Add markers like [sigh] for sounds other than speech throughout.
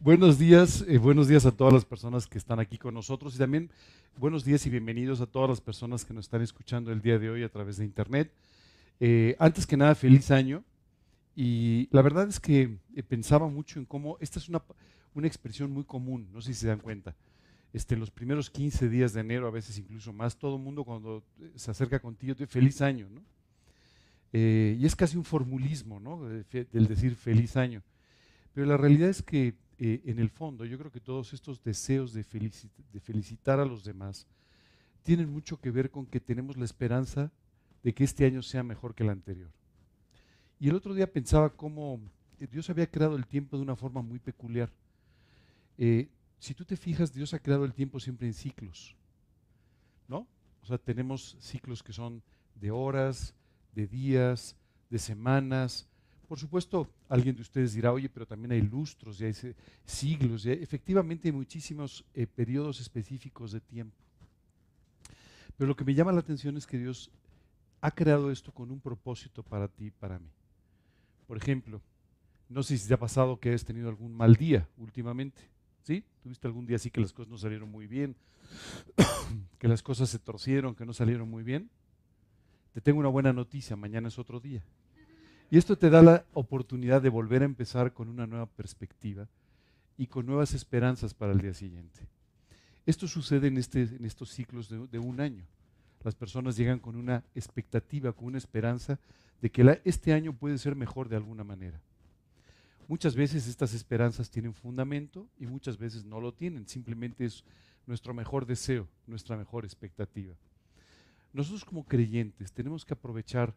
buenos días, eh, buenos días a todas las personas que están aquí con nosotros y también buenos días y bienvenidos a todas las personas que nos están escuchando el día de hoy a través de internet. Eh, antes que nada, feliz año. Y la verdad es que eh, pensaba mucho en cómo esta es una, una expresión muy común, no sé si se dan cuenta. Este, los primeros 15 días de enero, a veces incluso más, todo el mundo cuando se acerca contigo te feliz año, ¿no? y es casi un formulismo, ¿no? El decir feliz año. Pero la realidad es que eh, en el fondo yo creo que todos estos deseos de, felicitar a los demás tienen mucho que ver con que tenemos la esperanza de que este año sea mejor que el anterior. Y el otro día pensaba cómo eh, Dios había creado el tiempo de una forma muy peculiar. Eh, si tú te fijas, Dios ha creado el tiempo siempre en ciclos, ¿no? O sea, tenemos ciclos que son de horas, de días, de semanas, por supuesto, alguien de ustedes dirá, oye, pero también hay lustros, ya hay siglos, ya efectivamente hay muchísimos eh, periodos específicos de tiempo. Pero lo que me llama la atención es que Dios ha creado esto con un propósito para ti y para mí. Por ejemplo, no sé si te ha pasado que has tenido algún mal día últimamente. ¿Sí? ¿Tuviste algún día así que las cosas no salieron muy bien? [coughs] que las cosas se torcieron, que no salieron muy bien. Te tengo una buena noticia, mañana es otro día. Y esto te da la oportunidad de volver a empezar con una nueva perspectiva y con nuevas esperanzas para el día siguiente. Esto sucede en, este, estos ciclos de, un año. Las personas llegan con una expectativa, con una esperanza de que este año puede ser mejor de alguna manera. Muchas veces estas esperanzas tienen fundamento y muchas veces no lo tienen. Simplemente es nuestro mejor deseo, nuestra mejor expectativa. Nosotros como creyentes tenemos que aprovechar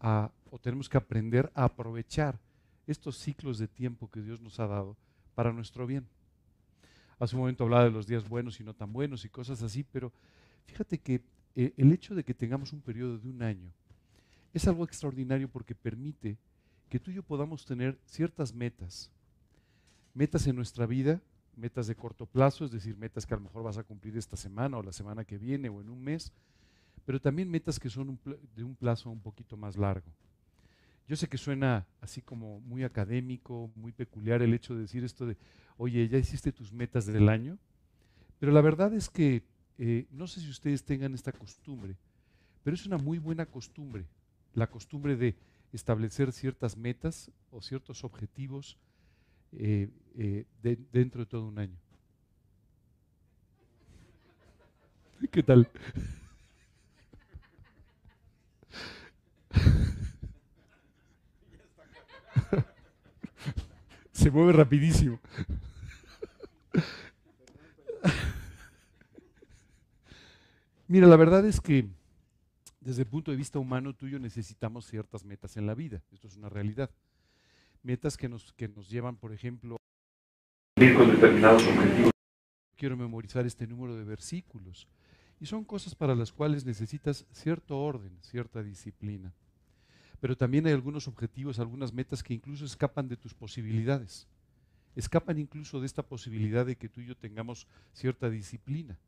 o tenemos que aprender a aprovechar estos ciclos de tiempo que Dios nos ha dado para nuestro bien. Hace un momento hablaba de los días buenos y no tan buenos y cosas así, pero fíjate que eh, el hecho de que tengamos un periodo de un año es algo extraordinario porque permite que tú y yo podamos tener ciertas metas, metas en nuestra vida, metas de corto plazo, es decir, metas que a lo mejor vas a cumplir esta semana o la semana que viene o en un mes, pero también metas que son de un plazo un poquito más largo. Yo sé que suena así como muy académico, muy peculiar el hecho de decir esto de, oye, ya hiciste tus metas del año, pero la verdad es que eh, no sé si ustedes tengan esta costumbre, pero es una muy buena costumbre, la costumbre de establecer ciertas metas o ciertos objetivos eh, eh, dentro de todo un año. [laughs] ¿Qué tal? [laughs] Se mueve rapidísimo. Mira, la verdad es que desde el punto de vista humano tuyo necesitamos ciertas metas en la vida. Esto es una realidad. Metas que nos, que nos llevan, por ejemplo, a con determinados objetivos. Quiero memorizar este número de versículos. Y son cosas para las cuales necesitas cierto orden, cierta disciplina. Pero también hay algunos objetivos, algunas metas que incluso escapan de tus posibilidades. Escapan incluso de esta posibilidad de que tú y yo tengamos cierta disciplina.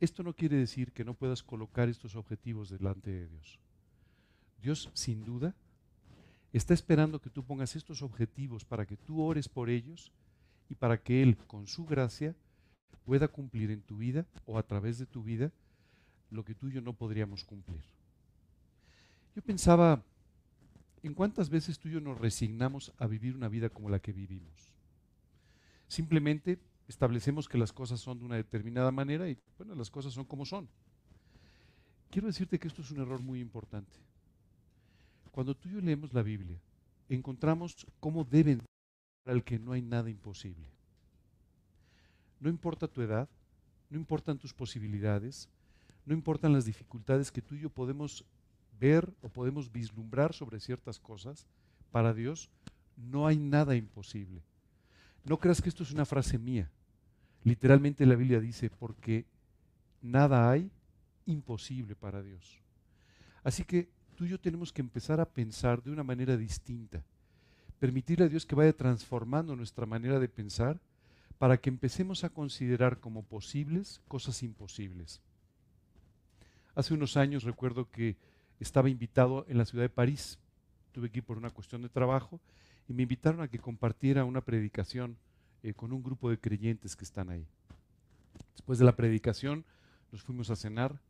Esto no quiere decir que no puedas colocar estos objetivos delante de Dios. Dios, sin duda, está esperando que tú pongas estos objetivos para que tú ores por ellos y para que Él, con su gracia, pueda cumplir en tu vida o a través de tu vida lo que tú y yo no podríamos cumplir. Yo pensaba en cuántas veces tú y yo nos resignamos a vivir una vida como la que vivimos. Simplemente establecemos que las cosas son de una determinada manera y bueno, las cosas son como son. Quiero decirte que esto es un error muy importante. Cuando tú y yo leemos la Biblia, encontramos cómo deben para el que no hay nada imposible. No importa tu edad, no importan tus posibilidades, no importan las dificultades que tú y yo podemos ver o podemos vislumbrar sobre ciertas cosas, para Dios no hay nada imposible. No creas que esto es una frase mía. Literalmente la Biblia dice, porque nada hay imposible para Dios. Así que tú y yo tenemos que empezar a pensar de una manera distinta. Permitirle a Dios que vaya transformando nuestra manera de pensar para que empecemos a considerar como posibles cosas imposibles. Hace unos años recuerdo que estaba invitado en la ciudad de París. Tuve que ir por una cuestión de trabajo y me invitaron a que compartiera una predicación eh, con un grupo de creyentes que están ahí. Después de la predicación nos fuimos a cenar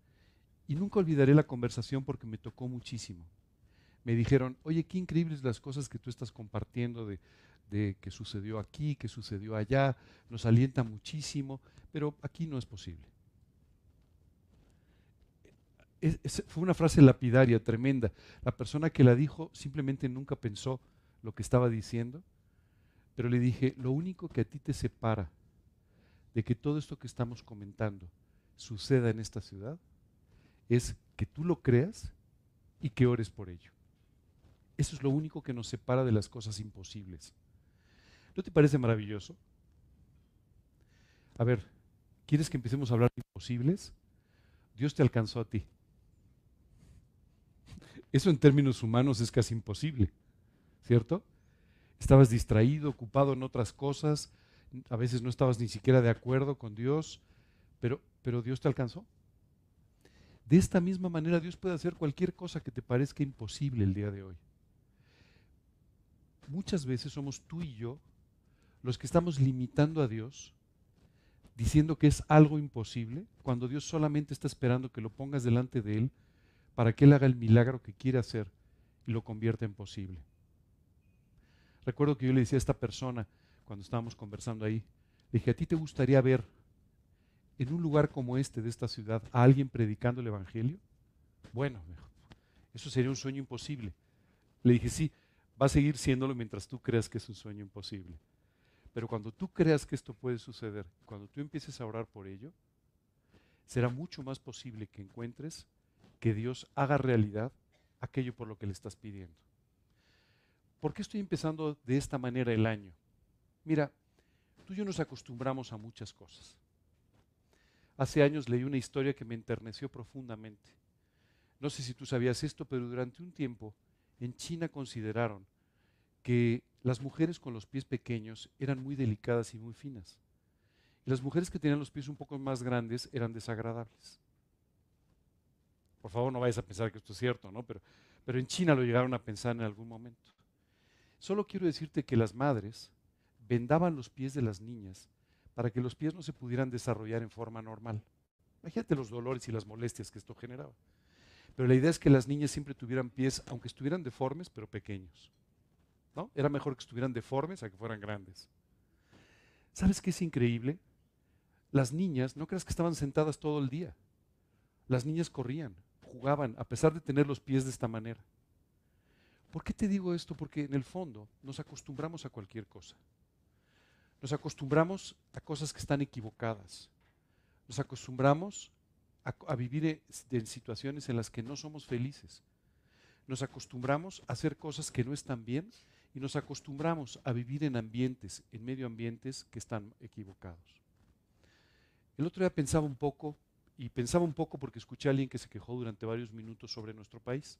y nunca olvidaré la conversación porque me tocó muchísimo. Me dijeron, oye, qué increíbles las cosas que tú estás compartiendo de, de que sucedió aquí, que sucedió allá, nos alienta muchísimo, pero aquí no es posible. Fue una frase lapidaria, tremenda. La persona que la dijo simplemente nunca pensó lo que estaba diciendo, pero le dije, lo único que a ti te separa de que todo esto que estamos comentando suceda en esta ciudad es que tú lo creas y que ores por ello. Eso es lo único que nos separa de las cosas imposibles. ¿No te parece maravilloso? A ver, ¿quieres que empecemos a hablar de imposibles? Dios te alcanzó a ti. Eso en términos humanos es casi imposible, ¿cierto? Estabas distraído, ocupado en otras cosas, a veces no estabas ni siquiera de acuerdo con Dios, pero, pero Dios te alcanzó. De esta misma manera Dios puede hacer cualquier cosa que te parezca imposible el día de hoy. Muchas veces somos tú y yo los que estamos limitando a Dios, diciendo que es algo imposible, cuando Dios solamente está esperando que lo pongas delante de Él para que Él haga el milagro que quiere hacer y lo convierta en posible. Recuerdo que yo le decía a esta persona, cuando estábamos conversando ahí, le dije, ¿a ti te gustaría ver en un lugar como este de esta ciudad a alguien predicando el Evangelio? Bueno, eso sería un sueño imposible. Le dije, sí, va a seguir siéndolo mientras tú creas que es un sueño imposible. Pero cuando tú creas que esto puede suceder, cuando tú empieces a orar por ello, será mucho más posible que encuentres que Dios haga realidad aquello por lo que le estás pidiendo. ¿Por qué estoy empezando de esta manera el año? Mira, tú y yo nos acostumbramos a muchas cosas. Hace años leí una historia que me enterneció profundamente. No sé si tú sabías esto, pero durante un tiempo en China consideraron que las mujeres con los pies pequeños eran muy delicadas y muy finas. Y las mujeres que tenían los pies un poco más grandes eran desagradables. Por favor, no vayas a pensar que esto es cierto, ¿no? Pero, pero en China lo llegaron a pensar en algún momento. Solo quiero decirte que las madres vendaban los pies de las niñas para que los pies no se pudieran desarrollar en forma normal. Imagínate los dolores y las molestias que esto generaba. Pero la idea es que las niñas siempre tuvieran pies, aunque estuvieran deformes, pero pequeños. Era mejor que estuvieran deformes a que fueran grandes. ¿Sabes qué es increíble? Las niñas, no creas que estaban sentadas todo el día. Las niñas corrían, jugaban, a pesar de tener los pies de esta manera. ¿Por qué te digo esto? Porque en el fondo nos acostumbramos a cualquier cosa. Nos acostumbramos a cosas que están equivocadas. Nos acostumbramos a, vivir en situaciones en las que no somos felices. Nos acostumbramos a hacer cosas que no están bien y nos acostumbramos a vivir en ambientes, en medio ambientes que están equivocados. El otro día pensaba un poco, y pensaba un poco porque escuché a alguien que se quejó durante varios minutos sobre nuestro país.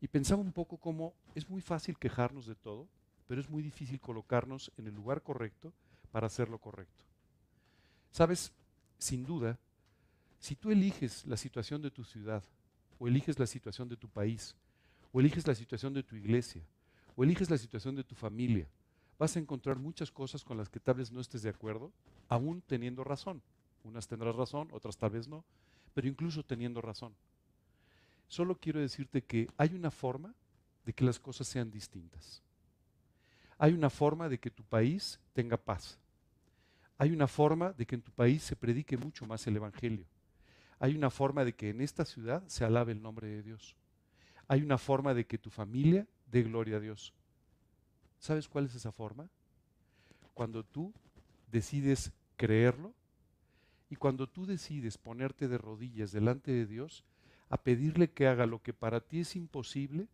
Y pensaba un poco cómo es muy fácil quejarnos de todo, pero es muy difícil colocarnos en el lugar correcto para hacer lo correcto. Sabes, sin duda, si tú eliges la situación de tu ciudad, o eliges la situación de tu país, o eliges la situación de tu iglesia, o eliges la situación de tu familia, vas a encontrar muchas cosas con las que tal vez no estés de acuerdo, aún teniendo razón. Unas tendrás razón, otras tal vez no, pero incluso teniendo razón. Solo quiero decirte que hay una forma de que las cosas sean distintas. Hay una forma de que tu país tenga paz. Hay una forma de que en tu país se predique mucho más el Evangelio. Hay una forma de que en esta ciudad se alabe el nombre de Dios. Hay una forma de que tu familia de gloria a Dios. ¿Sabes cuál es esa forma? Cuando tú decides creerlo y cuando tú decides ponerte de rodillas delante de Dios a pedirle que haga lo que para ti es imposible,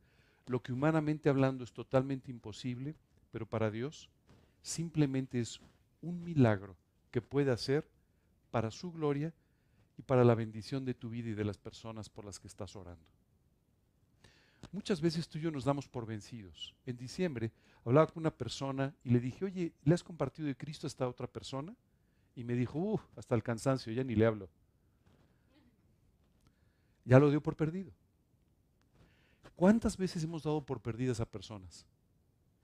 lo que humanamente hablando es totalmente imposible, pero para Dios simplemente es un milagro que puede hacer para su gloria y para la bendición de tu vida y de las personas por las que estás orando. Muchas veces tú y yo nos damos por vencidos. En diciembre hablaba con una persona y le dije, oye, ¿le has compartido de Cristo a esta otra persona? Y me dijo, uff, hasta el cansancio, ya ni le hablo. Ya lo dio por perdido. ¿Cuántas veces hemos dado por perdidas a personas?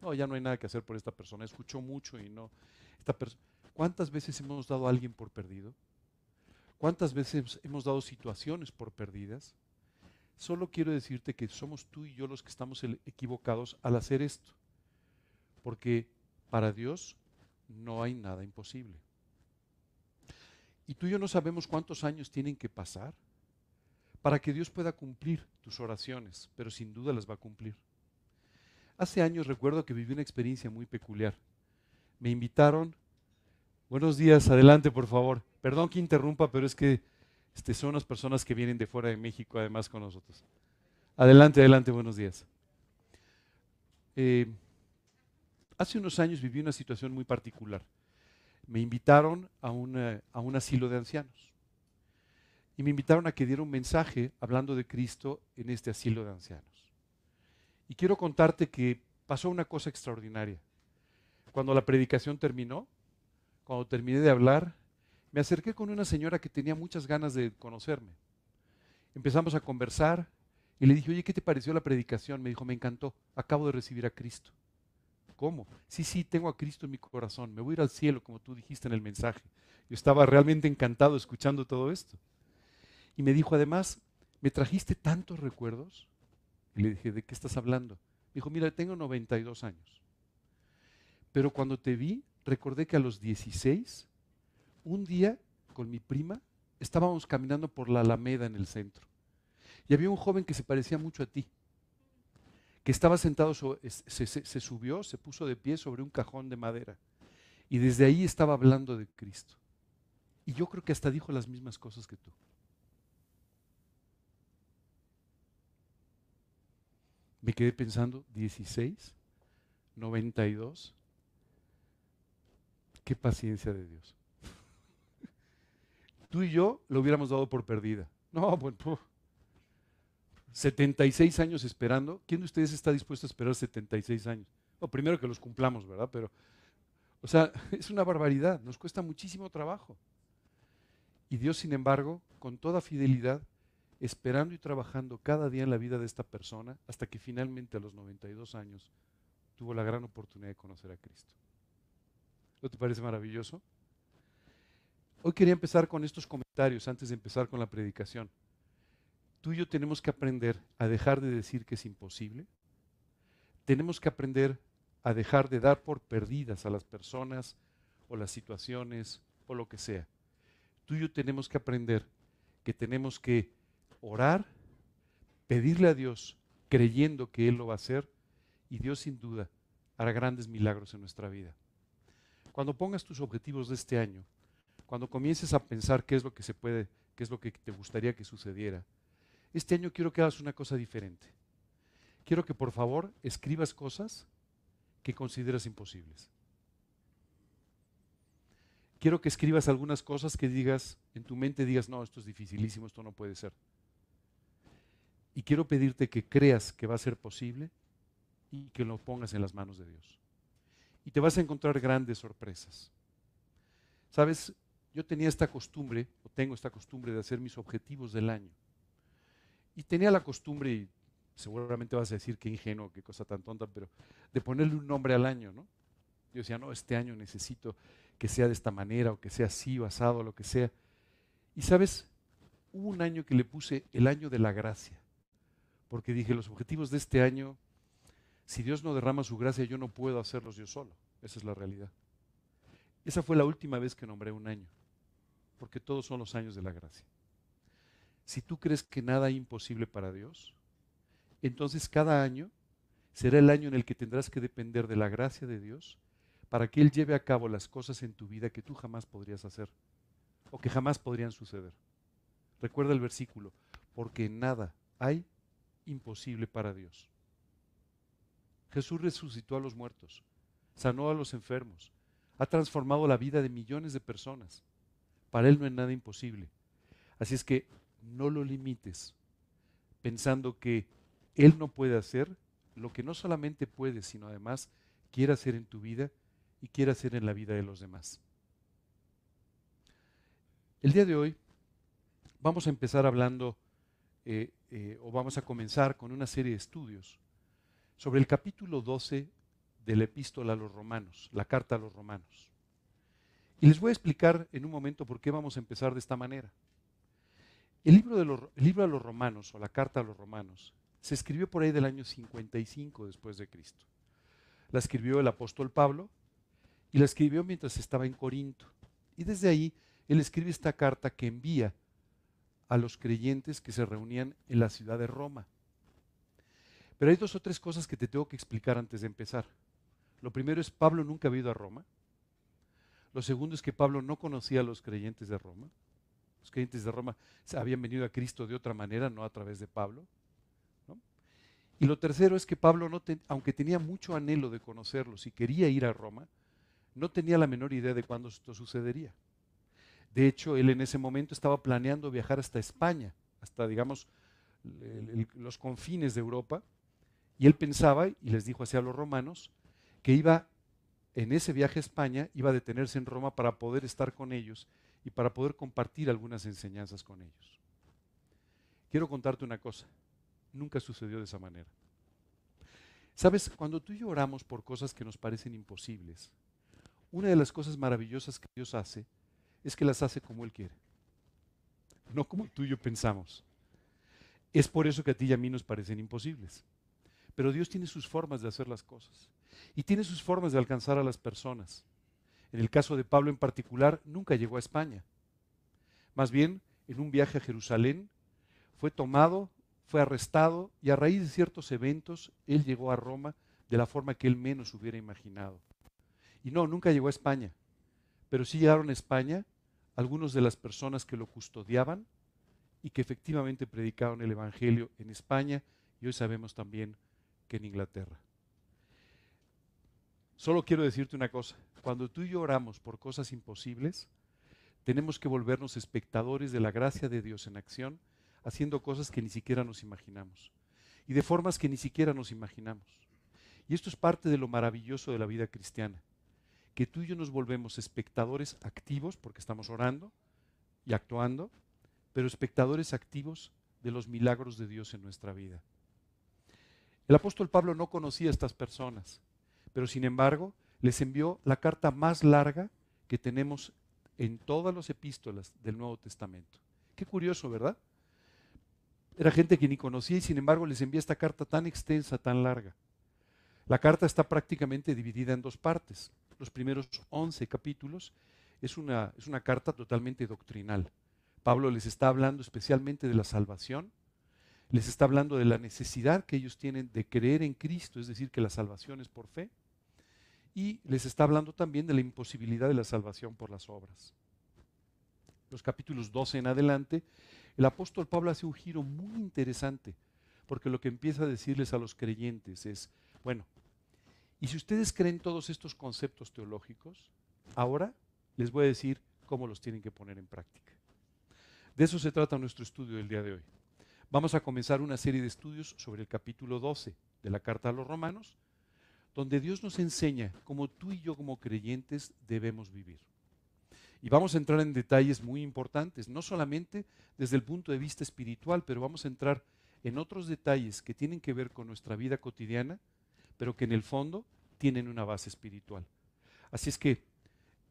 no, ya no hay nada que hacer por esta persona, escuchó mucho y no. Esta ¿Cuántas veces hemos dado a alguien por perdido? ¿Cuántas veces hemos dado situaciones por perdidas? Solo quiero decirte que somos tú y yo los que estamos equivocados al hacer esto. Porque para Dios no hay nada imposible. Y tú y yo no sabemos cuántos años tienen que pasar para que Dios pueda cumplir tus oraciones, pero sin duda las va a cumplir. Hace años recuerdo que viví una experiencia muy peculiar. Me invitaron, buenos días, adelante por favor. Perdón que interrumpa, pero es que este, son las personas que vienen de fuera de México además con nosotros. Adelante, adelante, buenos días. Eh, hace unos años viví una situación muy particular. Me invitaron a, a un asilo de ancianos y me invitaron a que diera un mensaje hablando de Cristo en este asilo de ancianos. Y quiero contarte que pasó una cosa extraordinaria. Cuando la predicación terminó, cuando terminé de hablar, me acerqué con una señora que tenía muchas ganas de conocerme. Empezamos a conversar y le dije, oye, ¿qué te pareció la predicación? Me dijo, me encantó, acabo de recibir a Cristo. ¿Cómo? Sí, sí, tengo a Cristo en mi corazón, me voy a ir al cielo, como tú dijiste en el mensaje. Yo estaba realmente encantado escuchando todo esto. Y me dijo, además, ¿me trajiste tantos recuerdos? Y le dije, ¿de qué estás hablando? Me dijo, mira, tengo 92 años. Pero cuando te vi, recordé que a los 16, un día con mi prima, estábamos caminando por la Alameda en el centro. Y había un joven que se parecía mucho a ti, que estaba sentado, se, subió, se puso de pie sobre un cajón de madera. Y desde ahí estaba hablando de Cristo. Y yo creo que hasta dijo las mismas cosas que tú. Me quedé pensando, 16, 92. Qué paciencia de Dios. [laughs] Tú y yo lo hubiéramos dado por perdida. No, bueno, 76 años esperando. ¿Quién de ustedes está dispuesto a esperar 76 años? O primero que los cumplamos, ¿verdad? Pero, o sea, [laughs] es una barbaridad, nos cuesta muchísimo trabajo. Y Dios, sin embargo, con toda fidelidad, esperando y trabajando cada día en la vida de esta persona hasta que finalmente a los 92 años tuvo la gran oportunidad de conocer a Cristo. ¿No te parece maravilloso? Hoy quería empezar con estos comentarios antes de empezar con la predicación. Tú y yo tenemos que aprender a dejar de decir que es imposible. Tenemos que aprender a dejar de dar por perdidas a las personas o las situaciones o lo que sea. Tú y yo tenemos que aprender que tenemos que orar, pedirle a Dios, creyendo que Él lo va a hacer, y Dios sin duda hará grandes milagros en nuestra vida. Cuando pongas tus objetivos de este año, cuando comiences a pensar qué es lo que se puede, qué es lo que te gustaría que sucediera, este año quiero que hagas una cosa diferente. Quiero que por favor escribas cosas que consideras imposibles. Quiero que escribas algunas cosas que digas, en tu mente digas, no, esto es dificilísimo, esto no puede ser. Y quiero pedirte que creas que va a ser posible y que lo pongas en las manos de Dios. Y te vas a encontrar grandes sorpresas. Sabes, yo tenía esta costumbre, o tengo esta costumbre de hacer mis objetivos del año. Y tenía la costumbre, y seguramente vas a decir que ingenuo, qué cosa tan tonta, pero de ponerle un nombre al año, ¿no? Yo decía, no, este año necesito que sea de esta manera, o que sea así, basado, lo que sea. Y sabes, hubo un año que le puse el año de la gracia porque dije, los objetivos de este año, si Dios no derrama su gracia, yo no puedo hacerlos yo solo. Esa es la realidad. Esa fue la última vez que nombré un año, porque todos son los años de la gracia. Si tú crees que nada es imposible para Dios, entonces cada año será el año en el que tendrás que depender de la gracia de Dios para que Él lleve a cabo las cosas en tu vida que tú jamás podrías hacer o que jamás podrían suceder. Recuerda el versículo, porque nada hay imposible para Dios. Jesús resucitó a los muertos, sanó a los enfermos, ha transformado la vida de millones de personas. Para Él no es nada imposible. Así es que no lo limites pensando que Él no puede hacer lo que no solamente puede, sino además quiere hacer en tu vida y quiere hacer en la vida de los demás. El día de hoy vamos a empezar hablando eh, eh, o vamos a comenzar con una serie de estudios sobre el capítulo 12 de la epístola a los romanos, la carta a los romanos. Y les voy a explicar en un momento por qué vamos a empezar de esta manera. El libro, de los, los romanos o la carta a los romanos se escribió por ahí del año 55 después de Cristo. La escribió el apóstol Pablo y la escribió mientras estaba en Corinto. Y desde ahí él escribe esta carta que envía a los creyentes que se reunían en la ciudad de Roma. Pero hay dos o tres cosas que te tengo que explicar antes de empezar. Lo primero es, Pablo nunca había ido a Roma. Lo segundo es que Pablo no conocía a los creyentes de Roma. Los creyentes de Roma habían venido a Cristo de otra manera, no a través de Pablo. Y lo tercero es que Pablo, aunque tenía mucho anhelo de conocerlos y quería ir a Roma, no tenía la menor idea de cuándo esto sucedería. De hecho, él en ese momento estaba planeando viajar hasta España, hasta, digamos, los confines de Europa, y él pensaba, y les dijo así a los romanos, que iba en ese viaje a España, iba a detenerse en Roma para poder estar con ellos y para poder compartir algunas enseñanzas con ellos. Quiero contarte una cosa, nunca sucedió de esa manera. Sabes, cuando tú y yo oramos por cosas que nos parecen imposibles, una de las cosas maravillosas que Dios hace es que las hace como Él quiere, no como tú y yo pensamos. Es por eso que a ti y a mí nos parecen imposibles. Pero Dios tiene sus formas de hacer las cosas y tiene sus formas de alcanzar a las personas. En el caso de Pablo en particular, nunca llegó a España. Más bien, en un viaje a Jerusalén, fue tomado, fue arrestado y a raíz de ciertos eventos, él llegó a Roma de la forma que él menos hubiera imaginado. Y no, nunca llegó a España, pero sí llegaron a España algunos de las personas que lo custodiaban y que efectivamente predicaron el Evangelio en España y hoy sabemos también que en Inglaterra. Solo quiero decirte una cosa, cuando tú y yo oramos por cosas imposibles, tenemos que volvernos espectadores de la gracia de Dios en acción, haciendo cosas que ni siquiera nos imaginamos y de formas que ni siquiera nos imaginamos. Y esto es parte de lo maravilloso de la vida cristiana que tú y yo nos volvemos espectadores activos, porque estamos orando y actuando, pero espectadores activos de los milagros de Dios en nuestra vida. El apóstol Pablo no conocía a estas personas, pero sin embargo les envió la carta más larga que tenemos en todas las epístolas del Nuevo Testamento. Qué curioso, ¿verdad? Era gente que ni conocía y sin embargo les envía esta carta tan extensa, tan larga. La carta está prácticamente dividida en dos partes los primeros 11 capítulos, es una, es una carta totalmente doctrinal. Pablo les está hablando especialmente de la salvación, les está hablando de la necesidad que ellos tienen de creer en Cristo, es decir, que la salvación es por fe, y les está hablando también de la imposibilidad de la salvación por las obras. Los capítulos 12 en adelante, el apóstol Pablo hace un giro muy interesante, porque lo que empieza a decirles a los creyentes es, bueno, y si ustedes creen todos estos conceptos teológicos, ahora les voy a decir cómo los tienen que poner en práctica. De eso se trata nuestro estudio del día de hoy. Vamos a comenzar una serie de estudios sobre el capítulo 12 de la carta a los romanos, donde Dios nos enseña cómo tú y yo como creyentes debemos vivir. Y vamos a entrar en detalles muy importantes, no solamente desde el punto de vista espiritual, pero vamos a entrar en otros detalles que tienen que ver con nuestra vida cotidiana pero que en el fondo tienen una base espiritual. Así es que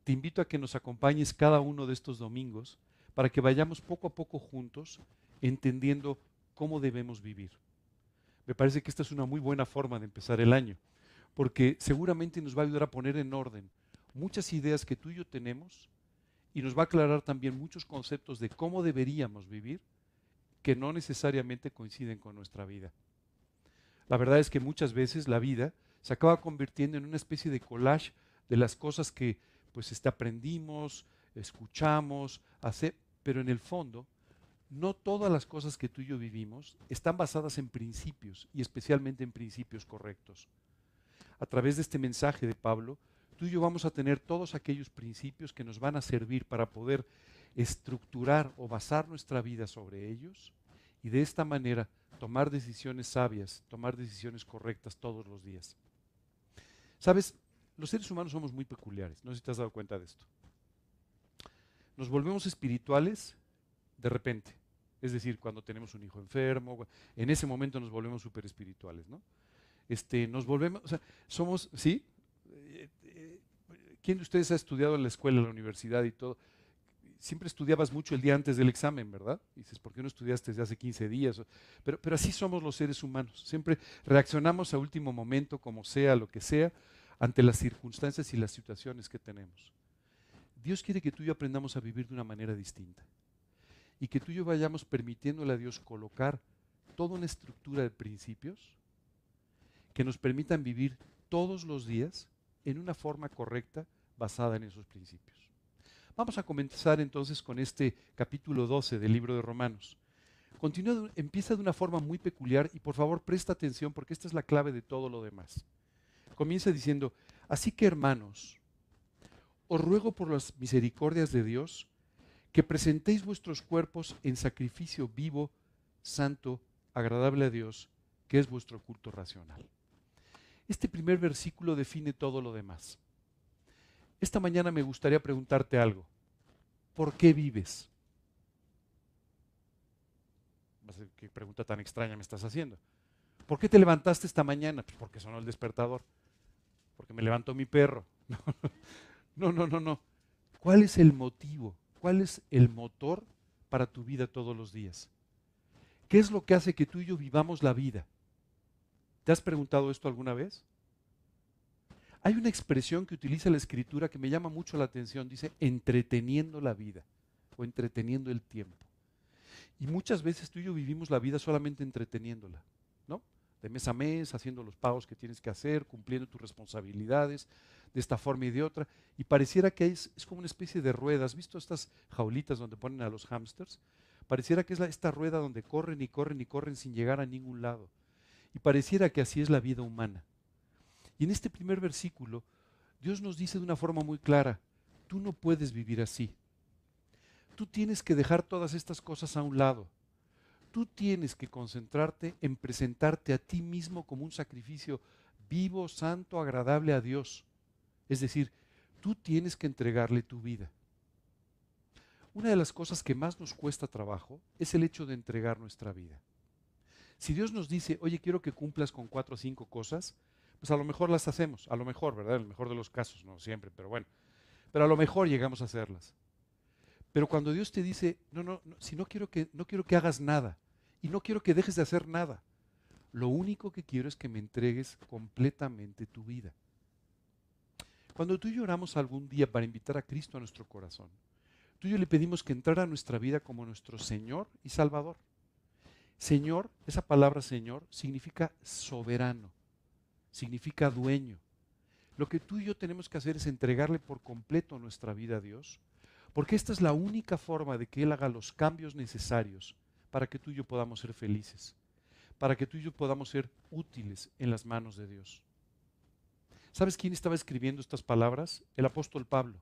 te invito a que nos acompañes cada uno de estos domingos para que vayamos poco a poco juntos entendiendo cómo debemos vivir. Me parece que esta es una muy buena forma de empezar el año, porque seguramente nos va a ayudar a poner en orden muchas ideas que tú y yo tenemos y nos va a aclarar también muchos conceptos de cómo deberíamos vivir que no necesariamente coinciden con nuestra vida. La verdad es que muchas veces la vida se acaba convirtiendo en una especie de collage de las cosas que pues este, aprendimos, escuchamos, hacer, pero en el fondo no todas las cosas que tú y yo vivimos están basadas en principios y especialmente en principios correctos. A través de este mensaje de Pablo, tú y yo vamos a tener todos aquellos principios que nos van a servir para poder estructurar o basar nuestra vida sobre ellos y de esta manera tomar decisiones sabias, tomar decisiones correctas todos los días. Sabes, los seres humanos somos muy peculiares, no sé si te has dado cuenta de esto. Nos volvemos espirituales de repente, es decir, cuando tenemos un hijo enfermo, en ese momento nos volvemos súper espirituales, ¿no? Este, nos volvemos, o sea, somos, ¿sí? Eh, eh, ¿Quién de ustedes ha estudiado en la escuela, en la universidad y todo? Siempre estudiabas mucho el día antes del examen, ¿verdad? Y dices, ¿por qué no estudiaste desde hace 15 días? Pero, pero así somos los seres humanos. Siempre reaccionamos a último momento, como sea, lo que sea, ante las circunstancias y las situaciones que tenemos. Dios quiere que tú y yo aprendamos a vivir de una manera distinta. Y que tú y yo vayamos permitiéndole a Dios colocar toda una estructura de principios que nos permitan vivir todos los días en una forma correcta basada en esos principios. Vamos a comenzar entonces con este capítulo 12 del libro de Romanos. Empieza de una forma muy peculiar y por favor presta atención porque esta es la clave de todo lo demás. Comienza diciendo, así que hermanos, os ruego por las misericordias de Dios que presentéis vuestros cuerpos en sacrificio vivo, santo, agradable a Dios, que es vuestro culto racional. Este primer versículo define todo lo demás. Esta mañana me gustaría preguntarte algo. ¿Por qué vives? ¿Qué pregunta tan extraña me estás haciendo? ¿Por qué te levantaste esta mañana? Pues porque sonó el despertador. Porque me levantó mi perro. [laughs] No, no, no, no. ¿Cuál es el motivo? ¿Cuál es el motor para tu vida todos los días? ¿Qué es lo que hace que tú y yo vivamos la vida? ¿Te has preguntado esto alguna vez? Hay una expresión que utiliza la escritura que me llama mucho la atención. Dice entreteniendo la vida o entreteniendo el tiempo. Y muchas veces tú y yo vivimos la vida solamente entreteniéndola, ¿no? De mes a mes, haciendo los pagos que tienes que hacer, cumpliendo tus responsabilidades de esta forma y de otra. Y pareciera que es, como una especie de rueda. ¿Has visto estas jaulitas donde ponen a los hámsters? Pareciera que es esta rueda donde corren y corren y corren sin llegar a ningún lado. Y pareciera que así es la vida humana. Y en este primer versículo, Dios nos dice de una forma muy clara, tú no puedes vivir así. Tú tienes que dejar todas estas cosas a un lado. Tú tienes que concentrarte en presentarte a ti mismo como un sacrificio vivo, santo, agradable a Dios. Es decir, tú tienes que entregarle tu vida. Una de las cosas que más nos cuesta trabajo es el hecho de entregar nuestra vida. Si Dios nos dice, oye, quiero que cumplas con cuatro o cinco cosas, pues a lo mejor las hacemos, a lo mejor, ¿verdad? En el mejor de los casos, no siempre, pero bueno. Pero a lo mejor llegamos a hacerlas. Pero cuando Dios te dice, no, no, si no quiero que no quiero que hagas nada y no quiero que dejes de hacer nada. Lo único que quiero es que me entregues completamente tu vida. Cuando tú y yo oramos algún día para invitar a Cristo a nuestro corazón, tú y yo le pedimos que entrara a nuestra vida como nuestro Señor y Salvador. Señor, esa palabra Señor significa soberano, significa dueño. Lo que tú y yo tenemos que hacer es entregarle por completo nuestra vida a Dios, porque esta es la única forma de que Él haga los cambios necesarios para que tú y yo podamos ser felices, para que tú y yo podamos ser útiles en las manos de Dios. ¿Sabes quién estaba escribiendo estas palabras? El apóstol Pablo.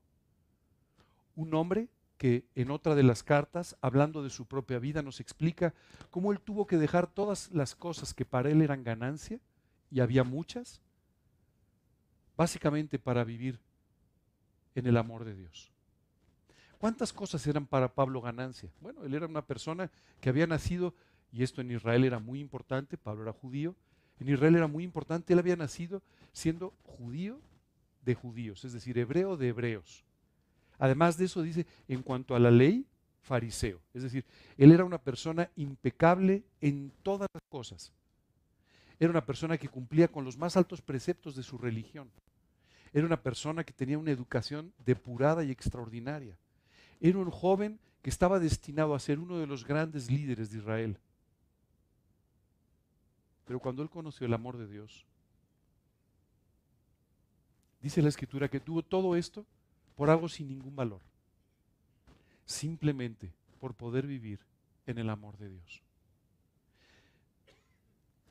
Un hombre que en otra de las cartas, hablando de su propia vida, nos explica cómo él tuvo que dejar todas las cosas que para él eran ganancia, y había muchas, básicamente para vivir en el amor de Dios. ¿Cuántas cosas eran para Pablo ganancia? Bueno, él era una persona que había nacido, y esto en Israel era muy importante, Pablo era judío, en Israel era muy importante, él había nacido siendo judío de judíos, es decir, hebreo de hebreos. Además de eso dice, en cuanto a la ley, fariseo. Es decir, él era una persona impecable en todas las cosas. Era una persona que cumplía con los más altos preceptos de su religión. Era una persona que tenía una educación depurada y extraordinaria. Era un joven que estaba destinado a ser uno de los grandes líderes de Israel. Pero cuando él conoció el amor de Dios, dice la escritura que tuvo todo esto por algo sin ningún valor. Simplemente por poder vivir en el amor de Dios.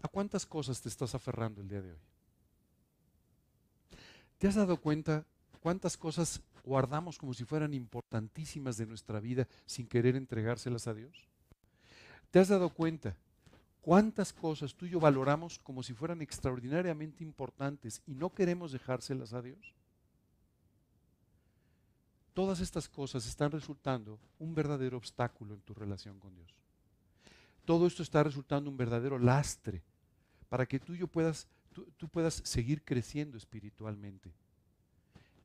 ¿A cuántas cosas te estás aferrando el día de hoy? ¿Te has dado cuenta cuántas cosas guardamos como si fueran importantísimas de nuestra vida sin querer entregárselas a Dios? ¿Te has dado cuenta cuántas cosas tú y yo valoramos como si fueran extraordinariamente importantes y no queremos dejárselas a Dios? Todas estas cosas están resultando un verdadero obstáculo en tu relación con Dios. Todo esto está resultando un verdadero lastre para que tú y yo puedas tú, puedas seguir creciendo espiritualmente,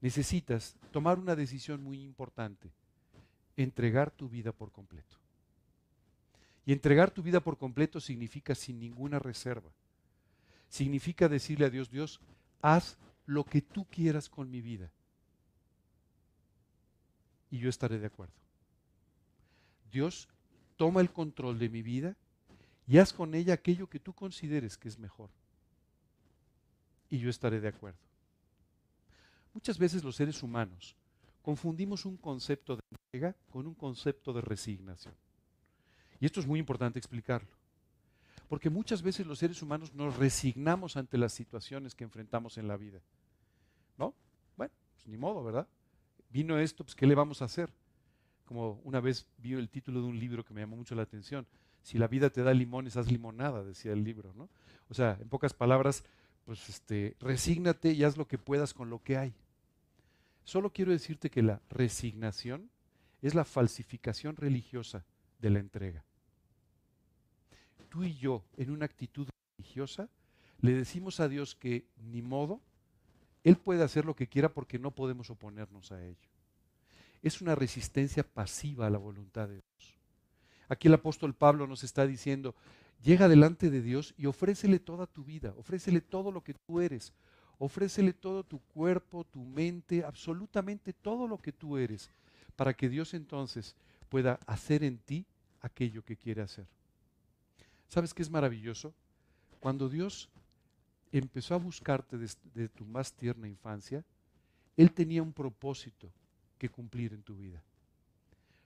necesitas tomar una decisión muy importante, entregar tu vida por completo. Y entregar tu vida por completo significa sin ninguna reserva. Significa decirle a Dios, Dios, haz lo que tú quieras con mi vida. Y yo estaré de acuerdo. Dios, toma el control de mi vida y haz con ella aquello que tú consideres que es mejor. Y yo estaré de acuerdo. Muchas veces los seres humanos confundimos un concepto de entrega con un concepto de resignación. Y esto es muy importante explicarlo. Porque muchas veces los seres humanos nos resignamos ante las situaciones que enfrentamos en la vida. ¿No? Bueno, pues ni modo, ¿verdad? Vino esto, pues ¿qué le vamos a hacer? Como una vez vi el título de un libro que me llamó mucho la atención. Si la vida te da limones, haz limonada, decía el libro, ¿no? O sea, en pocas palabras, pues este, resígnate y haz lo que puedas con lo que hay. Solo quiero decirte que la resignación es la falsificación religiosa de la entrega. Tú y yo, en una actitud religiosa, le decimos a Dios que ni modo, Él puede hacer lo que quiera porque no podemos oponernos a ello. Es una resistencia pasiva a la voluntad de Dios. Aquí el apóstol Pablo nos está diciendo, llega delante de Dios y ofrécele toda tu vida, ofrécele todo lo que tú eres, ofrécele todo tu cuerpo, tu mente, absolutamente todo lo que tú eres, para que Dios entonces pueda hacer en ti aquello que quiere hacer. ¿Sabes qué es maravilloso? Cuando Dios empezó a buscarte desde tu más tierna infancia, Él tenía un propósito que cumplir en tu vida.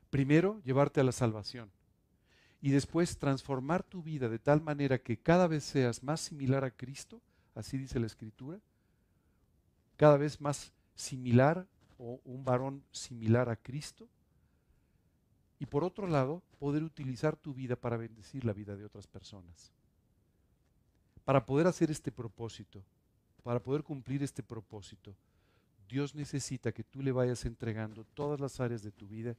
Primero, llevarte a la salvación y después transformar tu vida de tal manera que cada vez seas más similar a Cristo, así dice la Escritura, cada vez más similar o un varón similar a Cristo, y por otro lado, poder utilizar tu vida para bendecir la vida de otras personas. Para poder hacer este propósito, para poder cumplir este propósito, Dios necesita que tú le vayas entregando todas las áreas de tu vida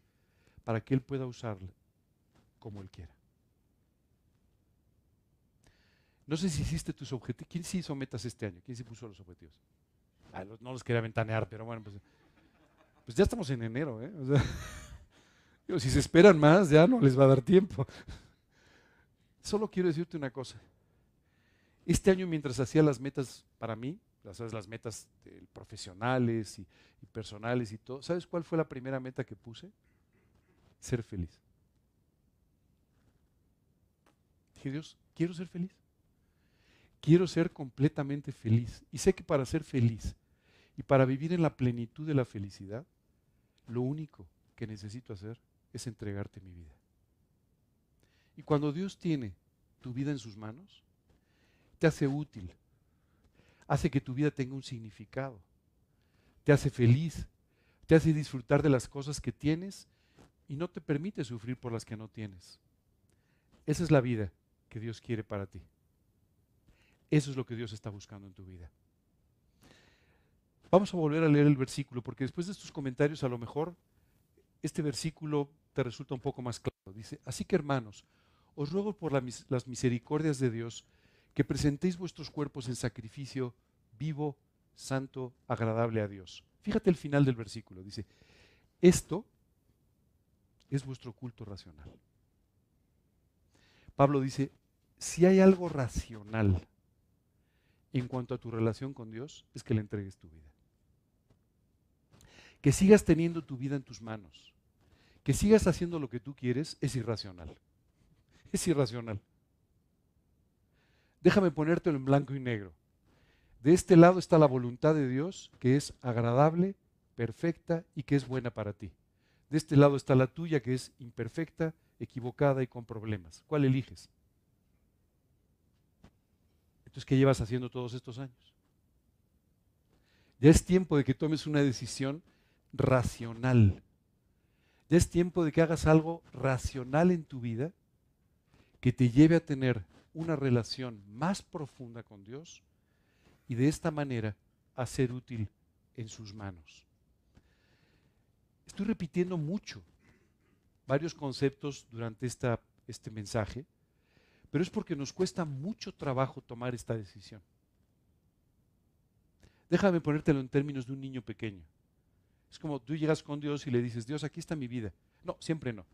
para que Él pueda usarla como Él quiera. No sé si hiciste tus objetivos. ¿Quién sí hizo metas este año? ¿Quién sí puso los objetivos? Ah, no los quería ventanear, pero bueno, pues, pues ya estamos en enero. ¿eh? [laughs] si se esperan más, ya no les va a dar tiempo. [laughs] Solo quiero decirte una cosa. Este año, mientras hacía las metas para mí, las, metas profesionales y, y personales y todo, ¿sabes cuál fue la primera meta que puse? Ser feliz. Dije, Dios, quiero ser feliz. Quiero ser completamente feliz. Y sé que para ser feliz y para vivir en la plenitud de la felicidad, lo único que necesito hacer es entregarte mi vida. Y cuando Dios tiene tu vida en sus manos, te hace útil, hace que tu vida tenga un significado, te hace feliz, te hace disfrutar de las cosas que tienes y no te permite sufrir por las que no tienes. Esa es la vida que Dios quiere para ti. Eso es lo que Dios está buscando en tu vida. Vamos a volver a leer el versículo porque después de estos comentarios a lo mejor este versículo te resulta un poco más claro. Dice, así que hermanos, os ruego por las misericordias de Dios que presentéis vuestros cuerpos en sacrificio vivo, santo, agradable a Dios. Fíjate el final del versículo. Dice, esto es vuestro culto racional. Pablo dice, si hay algo racional en cuanto a tu relación con Dios, es que le entregues tu vida. Que sigas teniendo tu vida en tus manos que sigas haciendo lo que tú quieres es irracional. Es irracional. Déjame ponértelo en blanco y negro. De este lado está la voluntad de Dios, que es agradable, perfecta y que es buena para ti. De este lado está la tuya, que es imperfecta, equivocada y con problemas. ¿Cuál eliges? Entonces, ¿qué llevas haciendo todos estos años? Ya es tiempo de que tomes una decisión racional es tiempo de que hagas algo racional en tu vida que te lleve a tener una relación más profunda con Dios y de esta manera a ser útil en sus manos. Estoy repitiendo mucho varios conceptos durante esta, este mensaje, pero es porque nos cuesta mucho trabajo tomar esta decisión. Déjame ponértelo en términos de un niño pequeño. Es como tú llegas con Dios y le dices, Dios, aquí está mi vida. No, siempre no.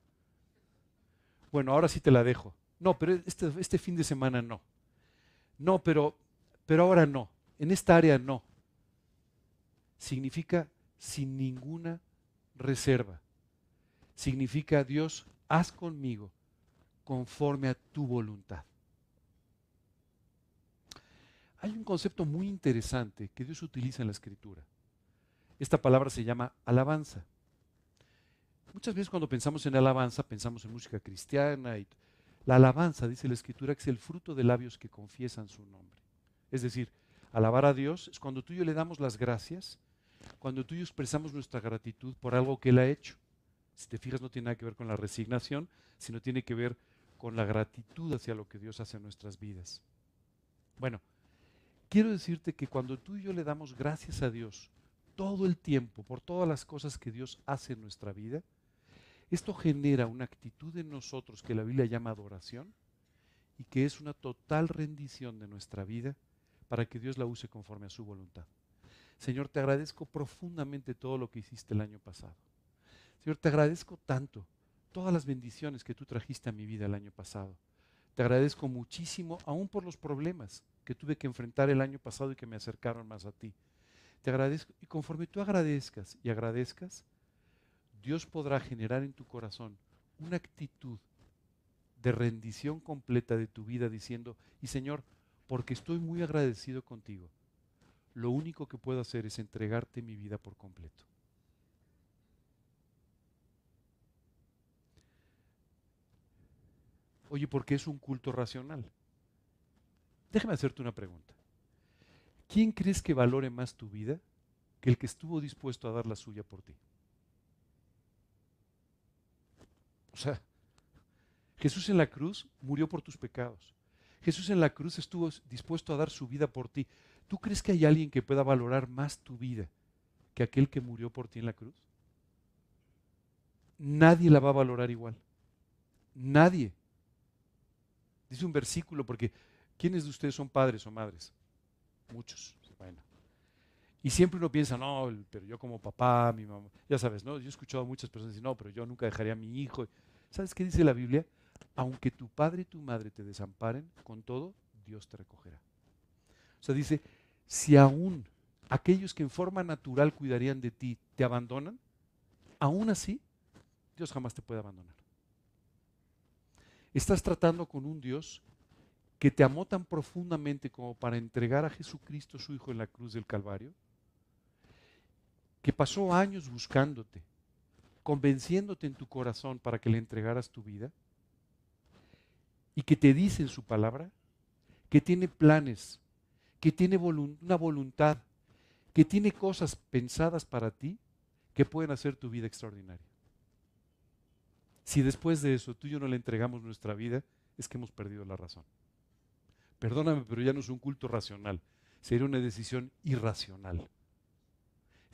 Bueno, ahora sí te la dejo. No, pero este, este fin de semana no. No, pero, pero ahora no. En esta área no. Significa sin ninguna reserva. Significa, Dios, haz conmigo conforme a tu voluntad. Hay un concepto muy interesante que Dios utiliza en la escritura. Esta palabra se llama alabanza. Muchas veces cuando pensamos en alabanza pensamos en música cristiana y la alabanza, dice la escritura, que es el fruto de labios que confiesan su nombre. Es decir, alabar a Dios es cuando tú y yo le damos las gracias, cuando tú y yo expresamos nuestra gratitud por algo que Él ha hecho. Si te fijas, no tiene nada que ver con la resignación, sino tiene que ver con la gratitud hacia lo que Dios hace en nuestras vidas. Bueno, quiero decirte que cuando tú y yo le damos gracias a Dios todo el tiempo por todas las cosas que Dios hace en nuestra vida, esto genera una actitud en nosotros que la Biblia llama adoración y que es una total rendición de nuestra vida para que Dios la use conforme a su voluntad. Señor, te agradezco profundamente todo lo que hiciste el año pasado. Señor, te agradezco tanto todas las bendiciones que tú trajiste a mi vida el año pasado. Te agradezco muchísimo, aún por los problemas que tuve que enfrentar el año pasado y que me acercaron más a ti. Te agradezco y conforme tú agradezcas y agradezcas, Dios podrá generar en tu corazón una actitud de rendición completa de tu vida diciendo, y Señor, porque estoy muy agradecido contigo, lo único que puedo hacer es entregarte mi vida por completo. Oye, ¿por qué es un culto racional? Déjame hacerte una pregunta. ¿Quién crees que valore más tu vida que el que estuvo dispuesto a dar la suya por ti? O sea, Jesús en la cruz murió por tus pecados. Jesús en la cruz estuvo dispuesto a dar su vida por ti. ¿Tú crees que hay alguien que pueda valorar más tu vida que aquel que murió por ti en la cruz? Nadie la va a valorar igual. Nadie. Dice un versículo, porque ¿quiénes de ustedes son padres o madres? Muchos. Bueno. Y siempre uno piensa, no, pero yo como papá, mi mamá, ya sabes, ¿no? Yo he escuchado a muchas personas decir, no, pero yo nunca dejaría a mi hijo. ¿Sabes qué dice la Biblia? Aunque tu padre y tu madre te desamparen, con todo, Dios te recogerá. O sea, dice, si aún aquellos que en forma natural cuidarían de ti te abandonan, aún así, Dios jamás te puede abandonar. Estás tratando con un Dios que te amó tan profundamente como para entregar a Jesucristo su Hijo en la cruz del Calvario, que pasó años buscándote, convenciéndote en tu corazón para que le entregaras tu vida, y que te dice en su palabra que tiene planes, que tiene una voluntad, que tiene cosas pensadas para ti que pueden hacer tu vida extraordinaria. Si después de eso tú y yo no le entregamos nuestra vida, es que hemos perdido la razón. Perdóname, pero ya no es un culto racional, sería una decisión irracional.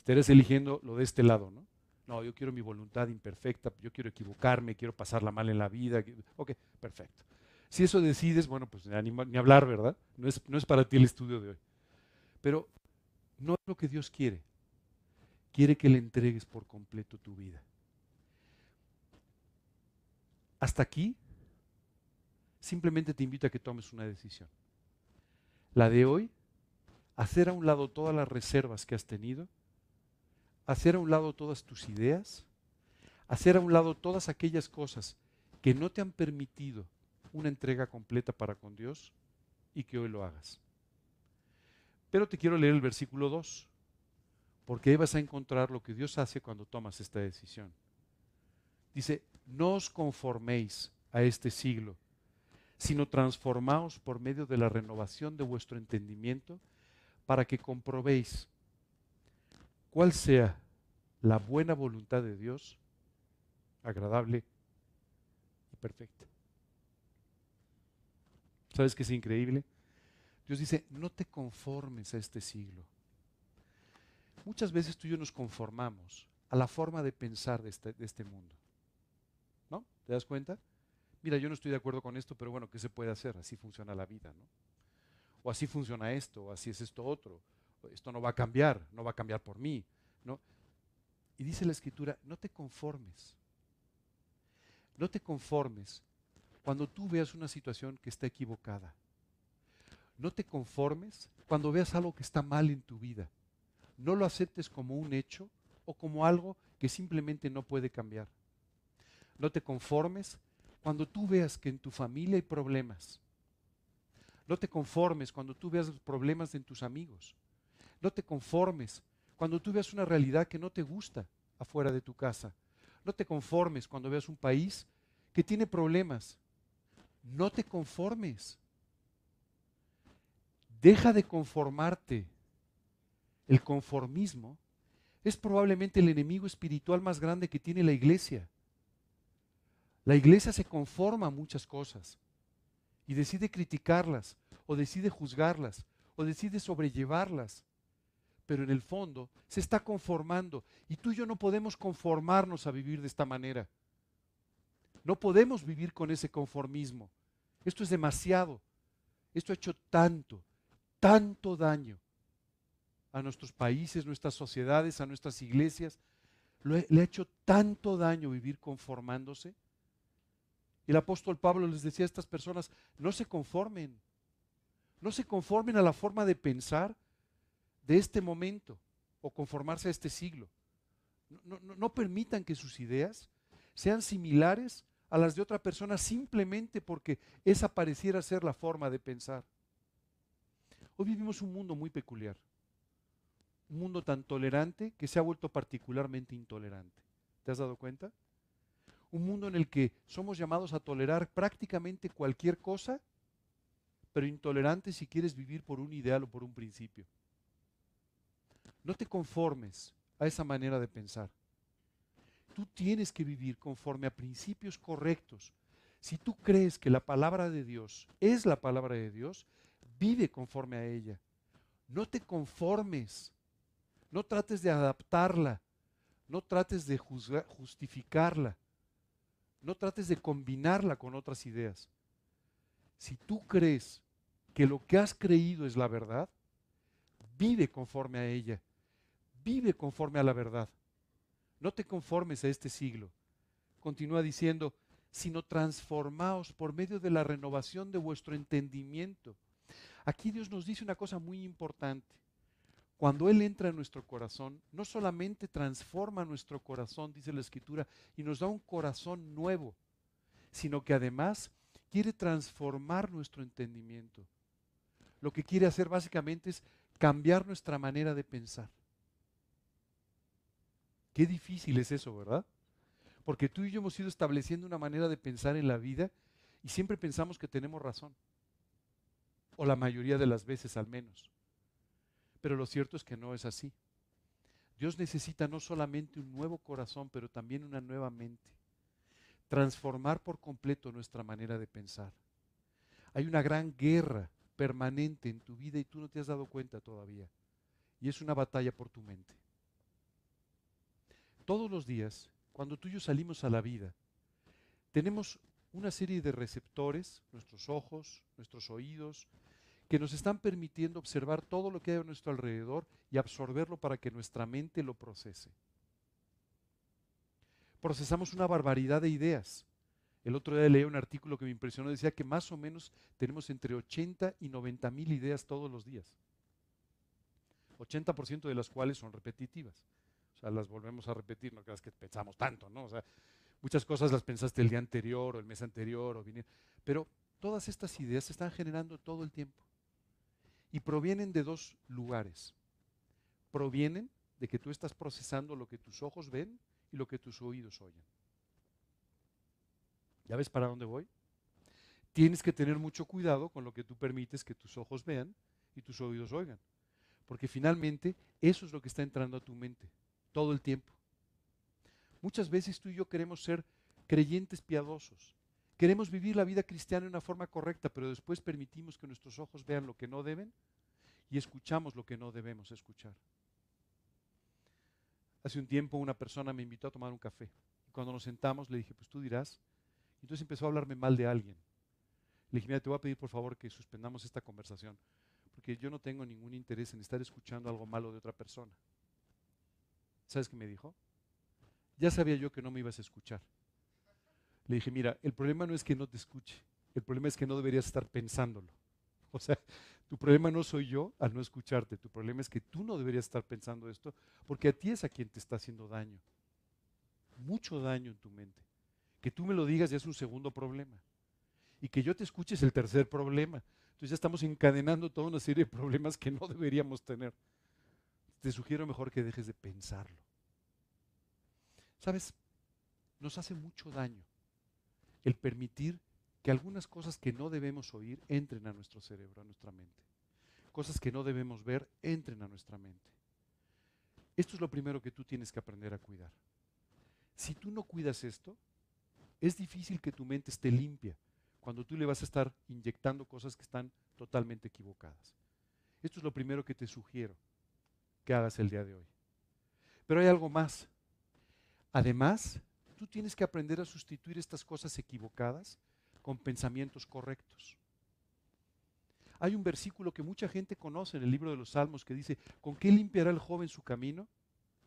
Estarías eligiendo lo de este lado, ¿no? No, yo quiero mi voluntad imperfecta, yo quiero equivocarme, quiero pasarla mal en la vida. Ok, perfecto. Si eso decides, bueno, pues ni, ni hablar, ¿verdad? No es, no es para ti el estudio de hoy. Pero no es lo que Dios quiere. Quiere que le entregues por completo tu vida. Hasta aquí, simplemente te invito a que tomes una decisión. La de hoy, hacer a un lado todas las reservas que has tenido, hacer a un lado todas tus ideas, hacer a un lado todas aquellas cosas que no te han permitido una entrega completa para con Dios y que hoy lo hagas. Pero te quiero leer el versículo 2, porque ahí vas a encontrar lo que Dios hace cuando tomas esta decisión. Dice, no os conforméis a este siglo, sino transformaos por medio de la renovación de vuestro entendimiento para que comprobéis cuál sea la buena voluntad de Dios, agradable y perfecta. ¿Sabes qué es increíble? Dios dice, no te conformes a este siglo. Muchas veces tú y yo nos conformamos a la forma de pensar de este, de este mundo. ¿No? ¿Te das cuenta? Mira, yo no estoy de acuerdo con esto, pero bueno, ¿qué se puede hacer? Así funciona la vida, ¿no? O así funciona esto, o así es esto otro. esto no va a cambiar, no va a cambiar por mí. ¿no? Y dice la escritura, no te conformes. No te conformes cuando tú veas una situación que está equivocada. No te conformes cuando veas algo que está mal en tu vida. No lo aceptes como un hecho o como algo que simplemente no puede cambiar. No te conformes cuando tú veas que en tu familia hay problemas. No te conformes cuando tú veas problemas en tus amigos. No te conformes cuando tú veas una realidad que no te gusta afuera de tu casa. No te conformes cuando veas un país que tiene problemas. No te conformes. Deja de conformarte. El conformismo es probablemente el enemigo espiritual más grande que tiene la iglesia. La iglesia se conforma a muchas cosas y decide criticarlas o decide juzgarlas o decide sobrellevarlas. Pero en el fondo se está conformando y tú y yo no podemos conformarnos a vivir de esta manera. No podemos vivir con ese conformismo. Esto es demasiado. Esto ha hecho tanto, tanto daño a nuestros países, nuestras sociedades, a nuestras iglesias. le ha hecho tanto daño vivir conformándose. El apóstol Pablo les decía a estas personas, no se conformen, no se conformen a la forma de pensar de este momento o conformarse a este siglo. No, no permitan que sus ideas sean similares a las de otra persona simplemente porque esa pareciera ser la forma de pensar. Hoy vivimos un mundo muy peculiar, un mundo tan tolerante que se ha vuelto particularmente intolerante. ¿Te has dado cuenta? Un mundo en el que somos llamados a tolerar prácticamente cualquier cosa, pero intolerante si quieres vivir por un ideal o por un principio. No te conformes a esa manera de pensar. Tú tienes que vivir conforme a principios correctos. Si tú crees que la palabra de Dios es la palabra de Dios, vive conforme a ella. No te conformes. No trates de adaptarla. No trates de justificarla. No trates de combinarla con otras ideas. Si tú crees que lo que has creído es la verdad, vive conforme a ella. Vive conforme a la verdad. No te conformes a este siglo. Continúa diciendo, sino transformaos por medio de la renovación de vuestro entendimiento. Aquí Dios nos dice una cosa muy importante. Cuando Él entra en nuestro corazón, no solamente transforma nuestro corazón, dice la Escritura, y nos da un corazón nuevo, sino que además quiere transformar nuestro entendimiento. Lo que quiere hacer básicamente es cambiar nuestra manera de pensar. Qué difícil es eso, ¿verdad? Porque tú y yo hemos ido estableciendo una manera de pensar en la vida y siempre pensamos que tenemos razón. O la mayoría de las veces al menos. Pero lo cierto es que no es así. Dios necesita no solamente un nuevo corazón, pero también una nueva mente. Transformar por completo nuestra manera de pensar. Hay una gran guerra permanente en tu vida y tú no te has dado cuenta todavía. Y es una batalla por tu mente. Todos los días, cuando tú y yo salimos a la vida, tenemos una serie de receptores, nuestros ojos, nuestros oídos, que nos están permitiendo observar todo lo que hay a nuestro alrededor y absorberlo para que nuestra mente lo procese. Procesamos una barbaridad de ideas. El otro día leí un artículo que me impresionó, decía que más o menos tenemos entre 80 y 90 mil ideas todos los días. 80% de las cuales son repetitivas las volvemos a repetir, no creas que pensamos tanto, ¿no? Muchas cosas las pensaste el día anterior o el mes anterior, o pero todas estas ideas se están generando todo el tiempo. Y provienen de dos lugares. Provienen de que tú estás procesando lo que tus ojos ven y lo que tus oídos oyen. ¿Ya ves para dónde voy? Tienes que tener mucho cuidado con lo que tú permites que tus ojos vean y tus oídos oigan. Porque finalmente eso es lo que está entrando a tu mente todo el tiempo. Muchas veces tú y yo queremos ser creyentes piadosos. Queremos vivir la vida cristiana de una forma correcta, pero después permitimos que nuestros ojos vean lo que no deben y escuchamos lo que no debemos escuchar. Hace un tiempo una persona me invitó a tomar un café. Cuando nos sentamos le dije, pues tú dirás. Entonces empezó a hablarme mal de alguien. Le dije, mira, te voy a pedir por favor que suspendamos esta conversación. Porque yo no tengo ningún interés en estar escuchando algo malo de otra persona. ¿Sabes qué me dijo? Ya sabía yo que no me ibas a escuchar. Le dije, mira, el problema no es que no te escuche, el problema es que no deberías estar pensándolo. [laughs] O sea, tu problema no soy yo al no escucharte, tu problema es que tú no deberías estar pensando esto, porque a ti es a quien te está haciendo daño. Mucho daño en tu mente. Que tú me lo digas ya es un segundo problema. Y que yo te escuche es el tercer problema. Entonces ya estamos encadenando toda una serie de problemas que no deberíamos tener. Te sugiero mejor que dejes de pensarlo. ¿Sabes? Nos hace mucho daño el permitir que algunas cosas que no debemos oír entren a nuestro cerebro, a nuestra mente. Cosas que no debemos ver entren a nuestra mente. Esto es lo primero que tú tienes que aprender a cuidar. Si tú no cuidas esto, es difícil que tu mente esté limpia cuando tú le vas a estar inyectando cosas que están totalmente equivocadas. Esto es lo primero que te sugiero que hagas el día de hoy. Pero hay algo más. Además, tú tienes que aprender a sustituir estas cosas equivocadas con pensamientos correctos. Hay un versículo que mucha gente conoce en el libro de los Salmos que dice, ¿con qué limpiará el joven su camino?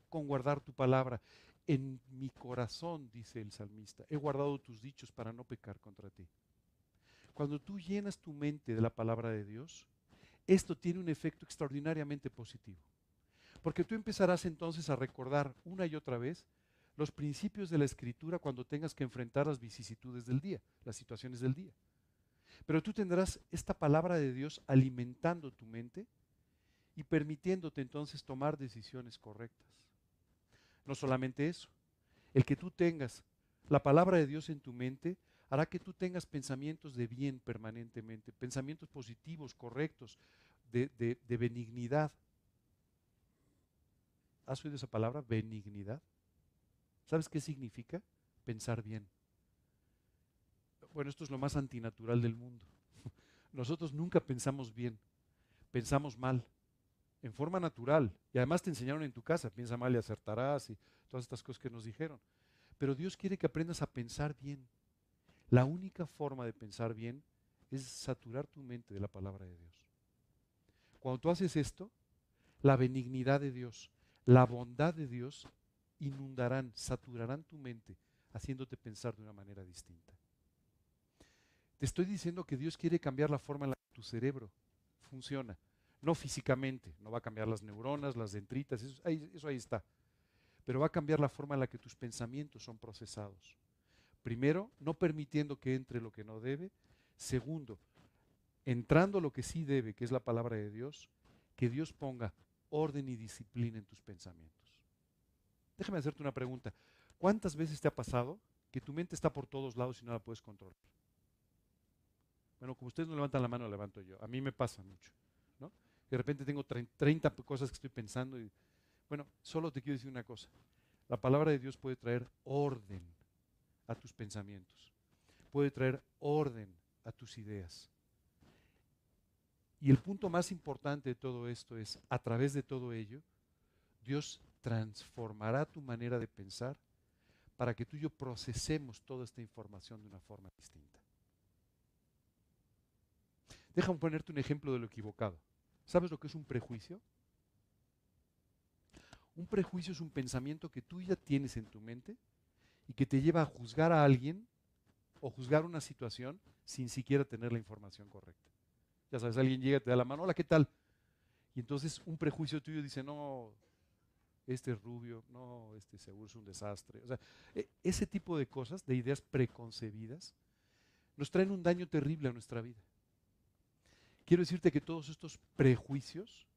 Con guardar tu palabra. En mi corazón, dice el salmista, he guardado tus dichos para no pecar contra ti. Cuando tú llenas tu mente de la palabra de Dios, esto tiene un efecto extraordinariamente positivo. Porque tú empezarás entonces a recordar una y otra vez los principios de la escritura cuando tengas que enfrentar las vicisitudes del día, las situaciones del día. Pero tú tendrás esta palabra de Dios alimentando tu mente y permitiéndote entonces tomar decisiones correctas. No solamente eso, el que tú tengas la palabra de Dios en tu mente hará que tú tengas pensamientos de bien permanentemente, pensamientos positivos, correctos, de, de benignidad. ¿Has oído esa palabra? Benignidad. ¿Sabes qué significa? Pensar bien. Bueno, esto es lo más antinatural del mundo. [laughs] Nosotros nunca pensamos bien, pensamos mal, en forma natural. Y además te enseñaron en tu casa, piensa mal y acertarás y todas estas cosas que nos dijeron. Pero Dios quiere que aprendas a pensar bien. La única forma de pensar bien es saturar tu mente de la palabra de Dios. Cuando tú haces esto, la benignidad de Dios, la bondad de Dios inundarán, saturarán tu mente, haciéndote pensar de una manera distinta. Te estoy diciendo que Dios quiere cambiar la forma en la que tu cerebro funciona. No físicamente, no va a cambiar las neuronas, las dendritas, eso ahí, eso ahí está. Pero va a cambiar la forma en la que tus pensamientos son procesados. Primero, no permitiendo que entre lo que no debe. Segundo, entrando lo que sí debe, que es la palabra de Dios, que Dios ponga orden y disciplina en tus pensamientos. Déjame hacerte una pregunta. ¿Cuántas veces te ha pasado que tu mente está por todos lados y no la puedes controlar? Bueno, como ustedes no levantan la mano, la levanto yo. A mí me pasa mucho. ¿no? De repente tengo 30 cosas que estoy pensando y, bueno, solo te quiero decir una cosa. La palabra de Dios puede traer orden a tus pensamientos. Puede traer orden a tus ideas. Y el punto más importante de todo esto es, a través de todo ello, Dios transformará tu manera de pensar para que tú y yo procesemos toda esta información de una forma distinta. Déjame ponerte un ejemplo de lo equivocado. ¿Sabes lo que es un prejuicio? Un prejuicio es un pensamiento que tú ya tienes en tu mente y que te lleva a juzgar a alguien o juzgar una situación sin siquiera tener la información correcta. Ya sabes, alguien llega, te da la mano, hola, ¿qué tal? Y entonces un prejuicio tuyo dice, no, este es rubio, no, este seguro es un desastre. O sea, e, ese tipo de cosas, de ideas preconcebidas, nos traen un daño terrible a nuestra vida. Quiero decirte que todos estos prejuicios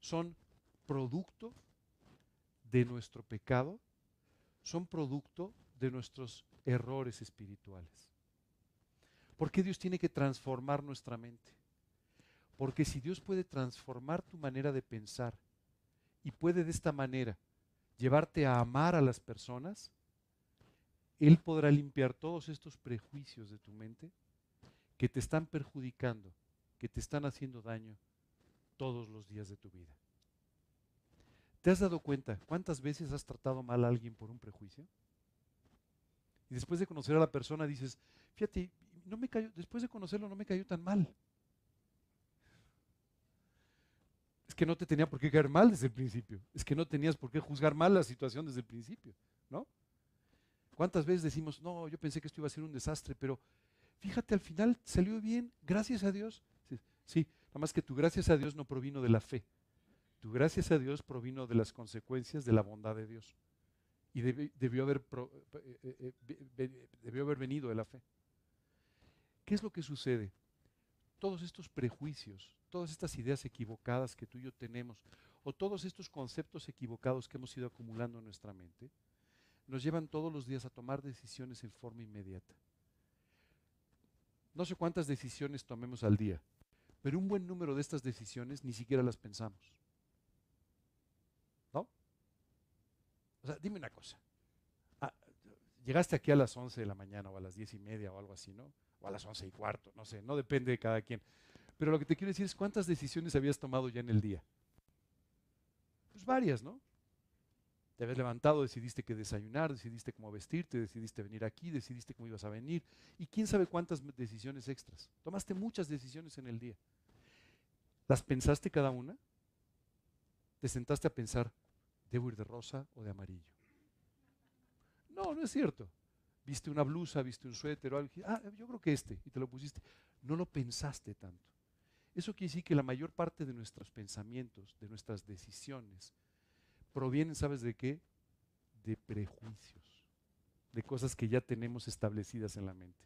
son producto de nuestro pecado, son producto de nuestros errores espirituales. ¿Por qué Dios tiene que transformar nuestra mente? Porque si Dios puede transformar tu manera de pensar, y puede de esta manera llevarte a amar a las personas, Él podrá limpiar todos estos prejuicios de tu mente que te están perjudicando, que te están haciendo daño todos los días de tu vida. ¿Te has dado cuenta cuántas veces has tratado mal a alguien por un prejuicio? Y después de conocer a la persona dices, fíjate, no me cayó, después de conocerlo no me cayó tan mal. Es que no te tenía por qué caer mal desde el principio. Es que no tenías por qué juzgar mal la situación desde el principio, ¿no? ¿Cuántas veces decimos, no, yo pensé que esto iba a ser un desastre, pero fíjate, al final salió bien, gracias a Dios. Sí, nada más que tu gracias a Dios no provino de la fe. Tu gracias a Dios provino de las consecuencias de la bondad de Dios. Y debió, haber, eh, eh, eh, debió haber venido de la fe. ¿Qué es lo que sucede? Todos estos prejuicios, todas estas ideas equivocadas que tú y yo tenemos, o todos estos conceptos equivocados que hemos ido acumulando en nuestra mente, nos llevan todos los días a tomar decisiones en forma inmediata. No sé cuántas decisiones tomemos al día, pero un buen número de estas decisiones ni siquiera las pensamos. ¿No? O sea, dime una cosa. Ah, llegaste aquí a las 11 de la mañana o a las 10 y media o algo así, ¿no? O a las 11 y cuarto, no sé, no depende de cada quien. Pero lo que te quiero decir es cuántas decisiones habías tomado ya en el día. Pues varias, ¿no? Te habías levantado, decidiste que desayunar, decidiste cómo vestirte, decidiste venir aquí, decidiste cómo ibas a venir. Y quién sabe cuántas decisiones extras. Tomaste muchas decisiones en el día. ¿Las pensaste cada una? ¿Te sentaste a pensar, debo ir de rosa o de amarillo? No, no es cierto. Viste una blusa, viste un suéter o algo. Ah, yo creo que este. Y te lo pusiste. No lo pensaste tanto. Eso quiere decir que la mayor parte de nuestros pensamientos, de nuestras decisiones, provienen, ¿sabes de qué? De prejuicios, de cosas que ya tenemos establecidas en la mente.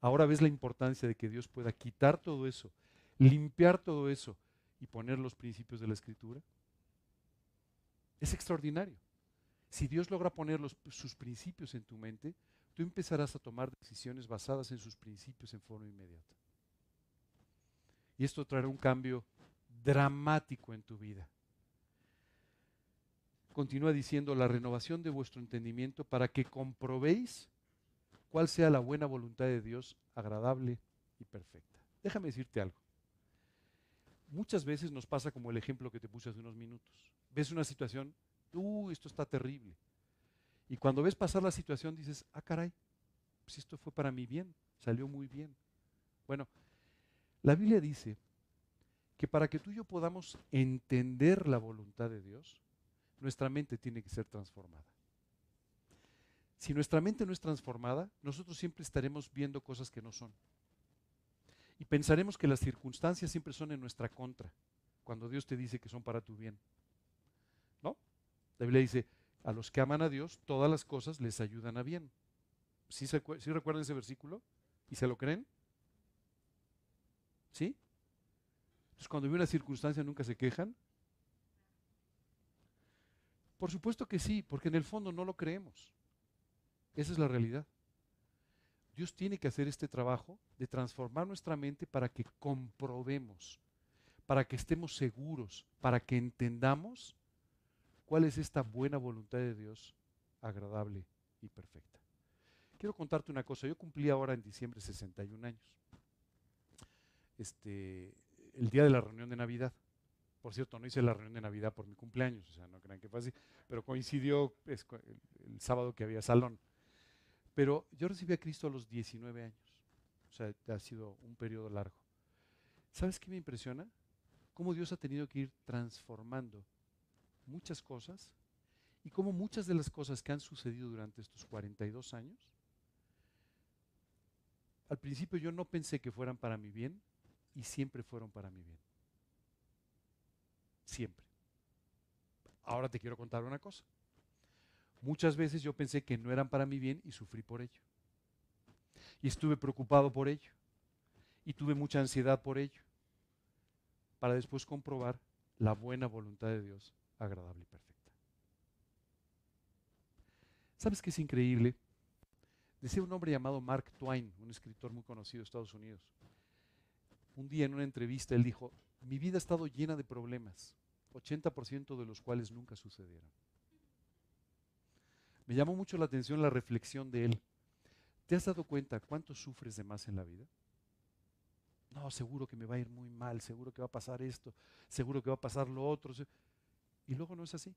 Ahora ves la importancia de que Dios pueda quitar todo eso, limpiar todo eso y poner los principios de la escritura. Es extraordinario. Si Dios logra poner sus principios en tu mente, tú empezarás a tomar decisiones basadas en sus principios en forma inmediata. Y esto traerá un cambio dramático en tu vida. Continúa diciendo la renovación de vuestro entendimiento para que comprobéis cuál sea la buena voluntad de Dios, agradable y perfecta. Déjame decirte algo. Muchas veces nos pasa como el ejemplo que te puse hace unos minutos. Ves una situación, uh, esto está terrible. Y cuando ves pasar la situación dices, ah, caray, pues esto fue para mi bien, salió muy bien. Bueno, la Biblia dice que para que tú y yo podamos entender la voluntad de Dios, nuestra mente tiene que ser transformada. Si nuestra mente no es transformada, nosotros siempre estaremos viendo cosas que no son. Y pensaremos que las circunstancias siempre son en nuestra contra, cuando Dios te dice que son para tu bien. La Biblia dice, a los que aman a Dios, todas las cosas les ayudan a bien. ¿Sí, recuerdan ese versículo? ¿Y se lo creen? ¿Sí? Entonces cuando vive una circunstancia nunca se quejan. Por supuesto que sí, porque en el fondo no lo creemos. Esa es la realidad. Dios tiene que hacer este trabajo de transformar nuestra mente para que comprobemos, para que estemos seguros, para que entendamos cuál es esta buena voluntad de Dios, agradable y perfecta. Quiero contarte una cosa. Yo cumplí ahora en diciembre 61 años. Este, el día de la reunión de Navidad. Por cierto, no hice la reunión de Navidad por mi cumpleaños, o sea, no crean que fue así, pero coincidió pues, el, sábado que había salón. Pero yo recibí a Cristo a los 19 años, o sea, ha sido un periodo largo. ¿Sabes qué me impresiona? Cómo Dios ha tenido que ir transformando muchas cosas y cómo muchas de las cosas que han sucedido durante estos 42 años, al principio yo no pensé que fueran para mi bien y siempre fueron para mi bien. Siempre. Ahora te quiero contar una cosa. Muchas veces yo pensé que no eran para mi bien y sufrí por ello. Y estuve preocupado por ello. Y tuve mucha ansiedad por ello. Para después comprobar la buena voluntad de Dios, agradable y perfecta. ¿Sabes qué es increíble? Decía un hombre llamado Mark Twain, un escritor muy conocido de Estados Unidos. Un día en una entrevista él dijo, mi vida ha estado llena de problemas, 80% de los cuales nunca sucedieron. Me llamó mucho la atención la reflexión de él. ¿Te has dado cuenta cuánto sufres de más en la vida? No, seguro que me va a ir muy mal, seguro que va a pasar esto, seguro que va a pasar lo otro. Y luego no es así,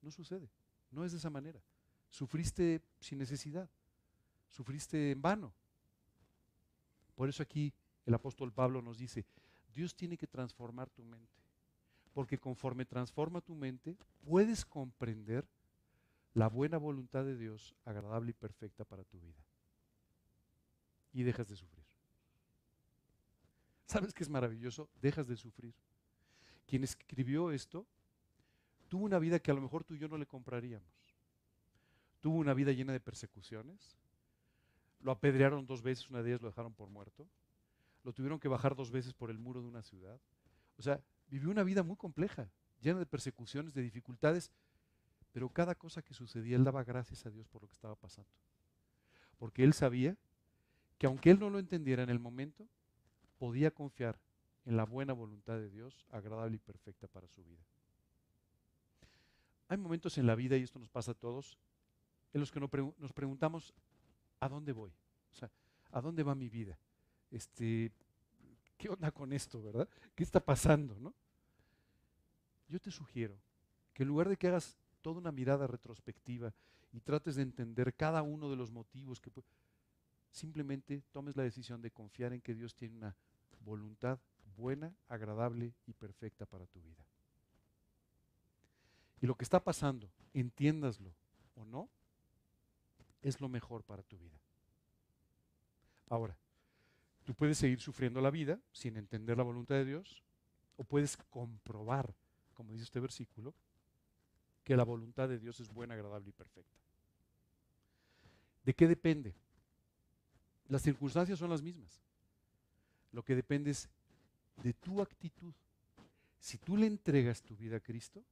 no sucede, no es de esa manera. Sufriste sin necesidad, sufriste en vano. Por eso aquí el apóstol Pablo nos dice, Dios tiene que transformar tu mente. Porque conforme transforma tu mente, puedes comprender la buena voluntad de Dios, agradable y perfecta para tu vida. Y dejas de sufrir. ¿Sabes qué es maravilloso? Dejas de sufrir. Quien escribió esto tuvo una vida que a lo mejor tú y yo no le compraríamos. Tuvo una vida llena de persecuciones. Lo apedrearon dos veces, una de ellas lo dejaron por muerto. Lo tuvieron que bajar dos veces por el muro de una ciudad. O sea, vivió una vida muy compleja, llena de persecuciones, de dificultades, pero cada cosa que sucedía, él daba gracias a Dios por lo que estaba pasando. Porque él sabía que aunque él no lo entendiera en el momento, podía confiar en la buena voluntad de Dios, agradable y perfecta para su vida. Hay momentos en la vida, y esto nos pasa a todos, en los que nos preguntamos, ¿a dónde voy? O sea, ¿a dónde va mi vida? Este, ¿Qué onda con esto, verdad? ¿Qué está pasando, no? Yo te sugiero que en lugar de que hagas toda una mirada retrospectiva y trates de entender cada uno de los motivos que simplemente tomes la decisión de confiar en que Dios tiene una voluntad buena, agradable y perfecta para tu vida. Y lo que está pasando, entiéndaslo o no, es lo mejor para tu vida. Ahora, tú puedes seguir sufriendo la vida sin entender la voluntad de Dios, o puedes comprobar, como dice este versículo, que la voluntad de Dios es buena, agradable y perfecta. ¿De qué depende? Las circunstancias son las mismas. Lo que depende es de tu actitud. Si tú le entregas tu vida a Cristo,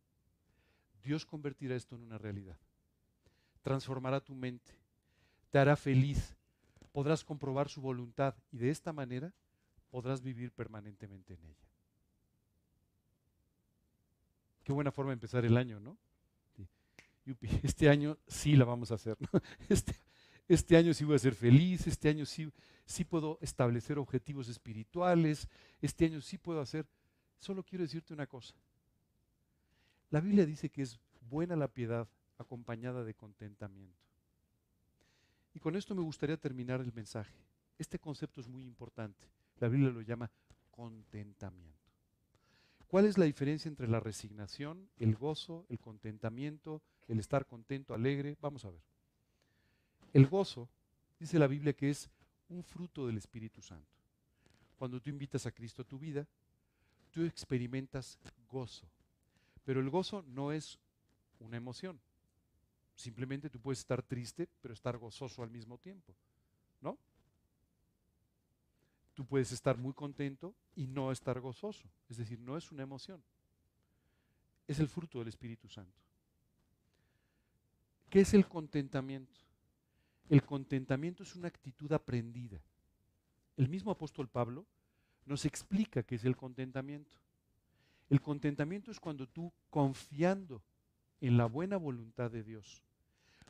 Dios convertirá esto en una realidad. Transformará tu mente, te hará feliz, podrás comprobar su voluntad y de esta manera podrás vivir permanentemente en ella. Qué buena forma de empezar el año, ¿no? [laughs] este año sí la vamos a hacer. [laughs] Este, este, año sí voy a ser feliz, este año sí, sí puedo establecer objetivos espirituales, este año sí puedo hacer. Solo quiero decirte una cosa. La Biblia dice que es buena la piedad acompañada de contentamiento. Y con esto me gustaría terminar el mensaje. Este concepto es muy importante. La Biblia lo llama contentamiento. ¿Cuál es la diferencia entre la resignación, el gozo, el contentamiento, el estar contento, alegre? Vamos a ver. El gozo, dice la Biblia que es un fruto del Espíritu Santo. Cuando tú invitas a Cristo a tu vida, tú experimentas gozo. Pero el gozo no es una emoción. Simplemente tú puedes estar triste, pero estar gozoso al mismo tiempo. ¿No? Tú puedes estar muy contento y no estar gozoso. Es decir, no es una emoción. Es el fruto del Espíritu Santo. ¿Qué es el contentamiento? El contentamiento es una actitud aprendida. El mismo apóstol Pablo nos explica qué es el contentamiento. El contentamiento es cuando tú, confiando en la buena voluntad de Dios,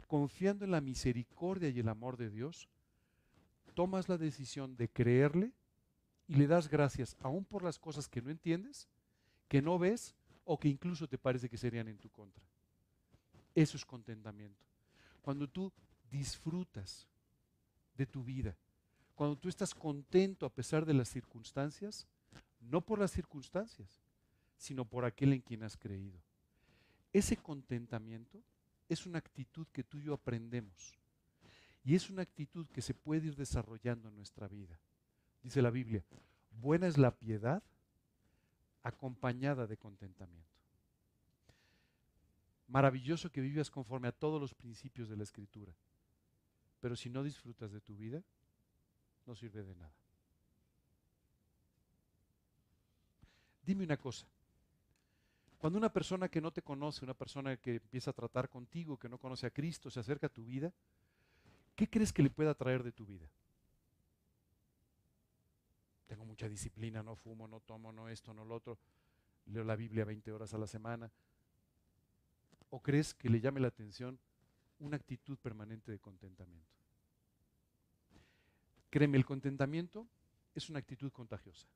confiando en la misericordia y el amor de Dios, tomas la decisión de creerle y le das gracias aún por las cosas que no entiendes, que no ves o que incluso te parece que serían en tu contra. Eso es contentamiento. Cuando tú disfrutas de tu vida, cuando tú estás contento a pesar de las circunstancias, no por las circunstancias, sino por aquel en quien has creído. Ese contentamiento es una actitud que tú y yo aprendemos. Y es una actitud que se puede ir desarrollando en nuestra vida. Dice la Biblia, buena es la piedad acompañada de contentamiento. Maravilloso que vivas conforme a todos los principios de la Escritura. Pero si no disfrutas de tu vida, no sirve de nada. Dime una cosa. Cuando una persona que no te conoce, una persona que empieza a tratar contigo, que no conoce a Cristo, se acerca a tu vida, ¿qué crees que le pueda traer de tu vida? Tengo mucha disciplina, no fumo, no tomo, no esto, no lo otro, leo la Biblia 20 horas a la semana. ¿O crees que le llame la atención una actitud permanente de contentamiento? Créeme, el contentamiento es una actitud contagiosa.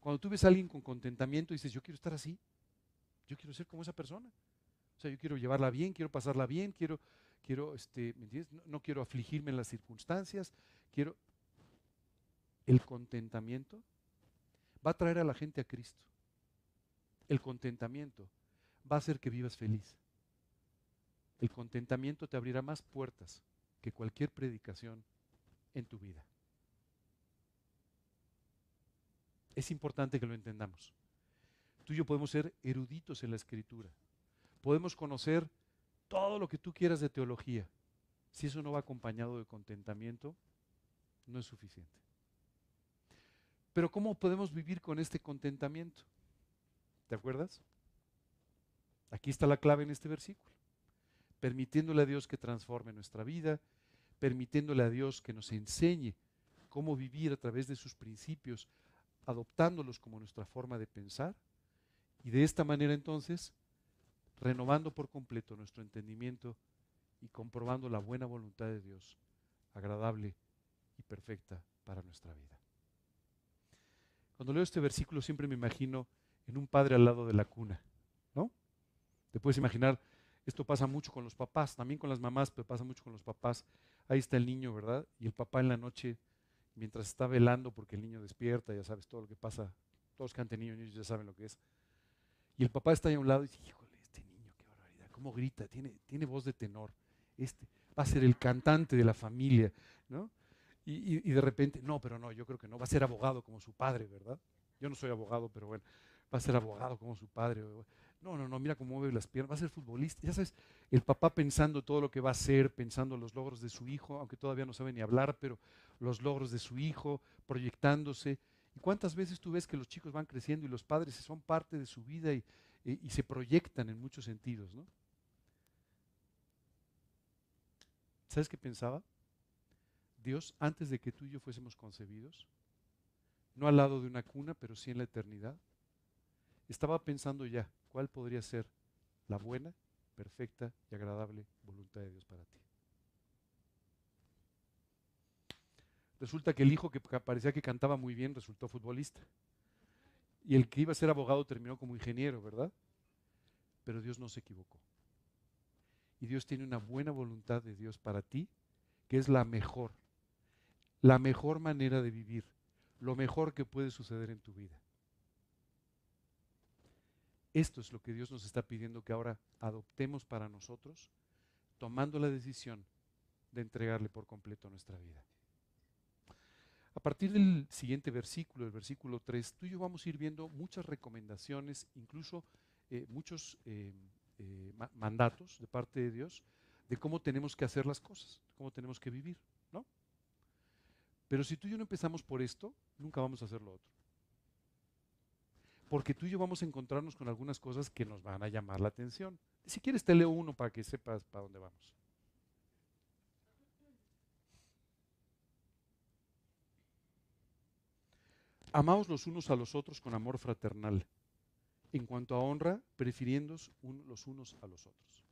Cuando tú ves a alguien con contentamiento dices, yo quiero estar así, yo quiero ser como esa persona. O sea, yo quiero llevarla bien, quiero pasarla bien, quiero, quiero, este, ¿me entiendes? No, quiero afligirme en las circunstancias, quiero el contentamiento. va a traer a la gente a Cristo. El contentamiento va a hacer que vivas feliz. El contentamiento te abrirá más puertas que cualquier predicación en tu vida. Es importante que lo entendamos. Tú y yo podemos ser eruditos en la escritura. Podemos conocer todo lo que tú quieras de teología. Si eso no va acompañado de contentamiento, no es suficiente. Pero ¿cómo podemos vivir con este contentamiento? ¿Te acuerdas? Aquí está la clave en este versículo. Permitiéndole a Dios que transforme nuestra vida, permitiéndole a Dios que nos enseñe cómo vivir a través de sus principios, adoptándolos como nuestra forma de pensar, y de esta manera entonces, renovando por completo nuestro entendimiento y comprobando la buena voluntad de Dios, agradable y perfecta para nuestra vida. Cuando leo este versículo siempre me imagino en un padre al lado de la cuna, ¿no? Te puedes imaginar, esto pasa mucho con los papás, también con las mamás, pero pasa mucho con los papás. Ahí está el niño, ¿verdad? Y el papá en la noche, mientras está velando porque el niño despierta, ya sabes todo lo que pasa, todos que han tenido niños ya saben lo que es. Y el papá está ahí a un lado y dice, híjole, este niño, qué barbaridad, cómo grita, tiene, tiene voz de tenor. Este va a ser el cantante de la familia, ¿no? Y, de repente, no, pero no, yo creo que no, va a ser abogado como su padre, ¿verdad? Yo no soy abogado, pero bueno, va a ser abogado como su padre. No, no, no, mira cómo mueve las piernas, va a ser futbolista. Ya sabes, el papá pensando todo lo que va a hacer, pensando los logros de su hijo, aunque todavía no sabe ni hablar, pero los logros de su hijo, proyectándose. ¿Y cuántas veces tú ves que los chicos van creciendo y los padres son parte de su vida y, se proyectan en muchos sentidos, ¿no? ¿Sabes qué pensaba? Dios, antes de que tú y yo fuésemos concebidos, no al lado de una cuna, pero sí en la eternidad, estaba pensando ya cuál podría ser la buena, perfecta y agradable voluntad de Dios para ti. Resulta que el hijo que parecía que cantaba muy bien resultó futbolista. Y el que iba a ser abogado terminó como ingeniero, ¿verdad? Pero Dios no se equivocó. Y Dios tiene una buena voluntad de Dios para ti, que es la mejor, la mejor manera de vivir, lo mejor que puede suceder en tu vida. Esto es lo que Dios nos está pidiendo que ahora adoptemos para nosotros, tomando la decisión de entregarle por completo nuestra vida. A partir del siguiente versículo, el versículo 3, tú y yo vamos a ir viendo muchas recomendaciones, incluso eh, muchos eh, eh, mandatos de parte de Dios de cómo tenemos que hacer las cosas, cómo tenemos que vivir, ¿no? Pero si tú y yo no empezamos por esto, nunca vamos a hacer lo otro. Porque tú y yo vamos a encontrarnos con algunas cosas que nos van a llamar la atención. Si quieres te leo uno para que sepas para dónde vamos. Amaos los unos a los otros con amor fraternal en cuanto a honra, prefiriéndos los unos a los otros.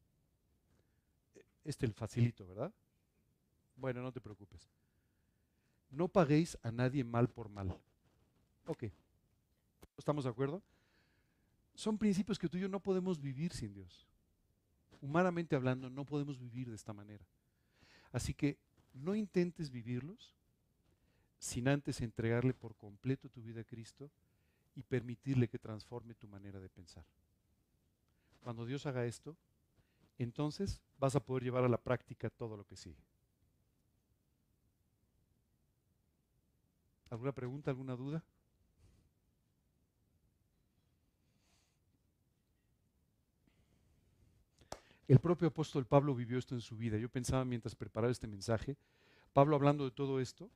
Este el facilito, ¿verdad? Bueno, no te preocupes. No paguéis a nadie mal por mal. Ok. ¿Estamos de acuerdo? Son principios que tú y yo no podemos vivir sin Dios. Humanamente hablando, no podemos vivir de esta manera. Así que no intentes vivirlos sin antes entregarle por completo tu vida a Cristo y permitirle que transforme tu manera de pensar. Cuando Dios haga esto, entonces vas a poder llevar a la práctica todo lo que sigue. ¿Alguna pregunta, alguna duda? El propio apóstol Pablo vivió esto en su vida. Yo pensaba mientras preparaba este mensaje, Pablo hablando de todo esto,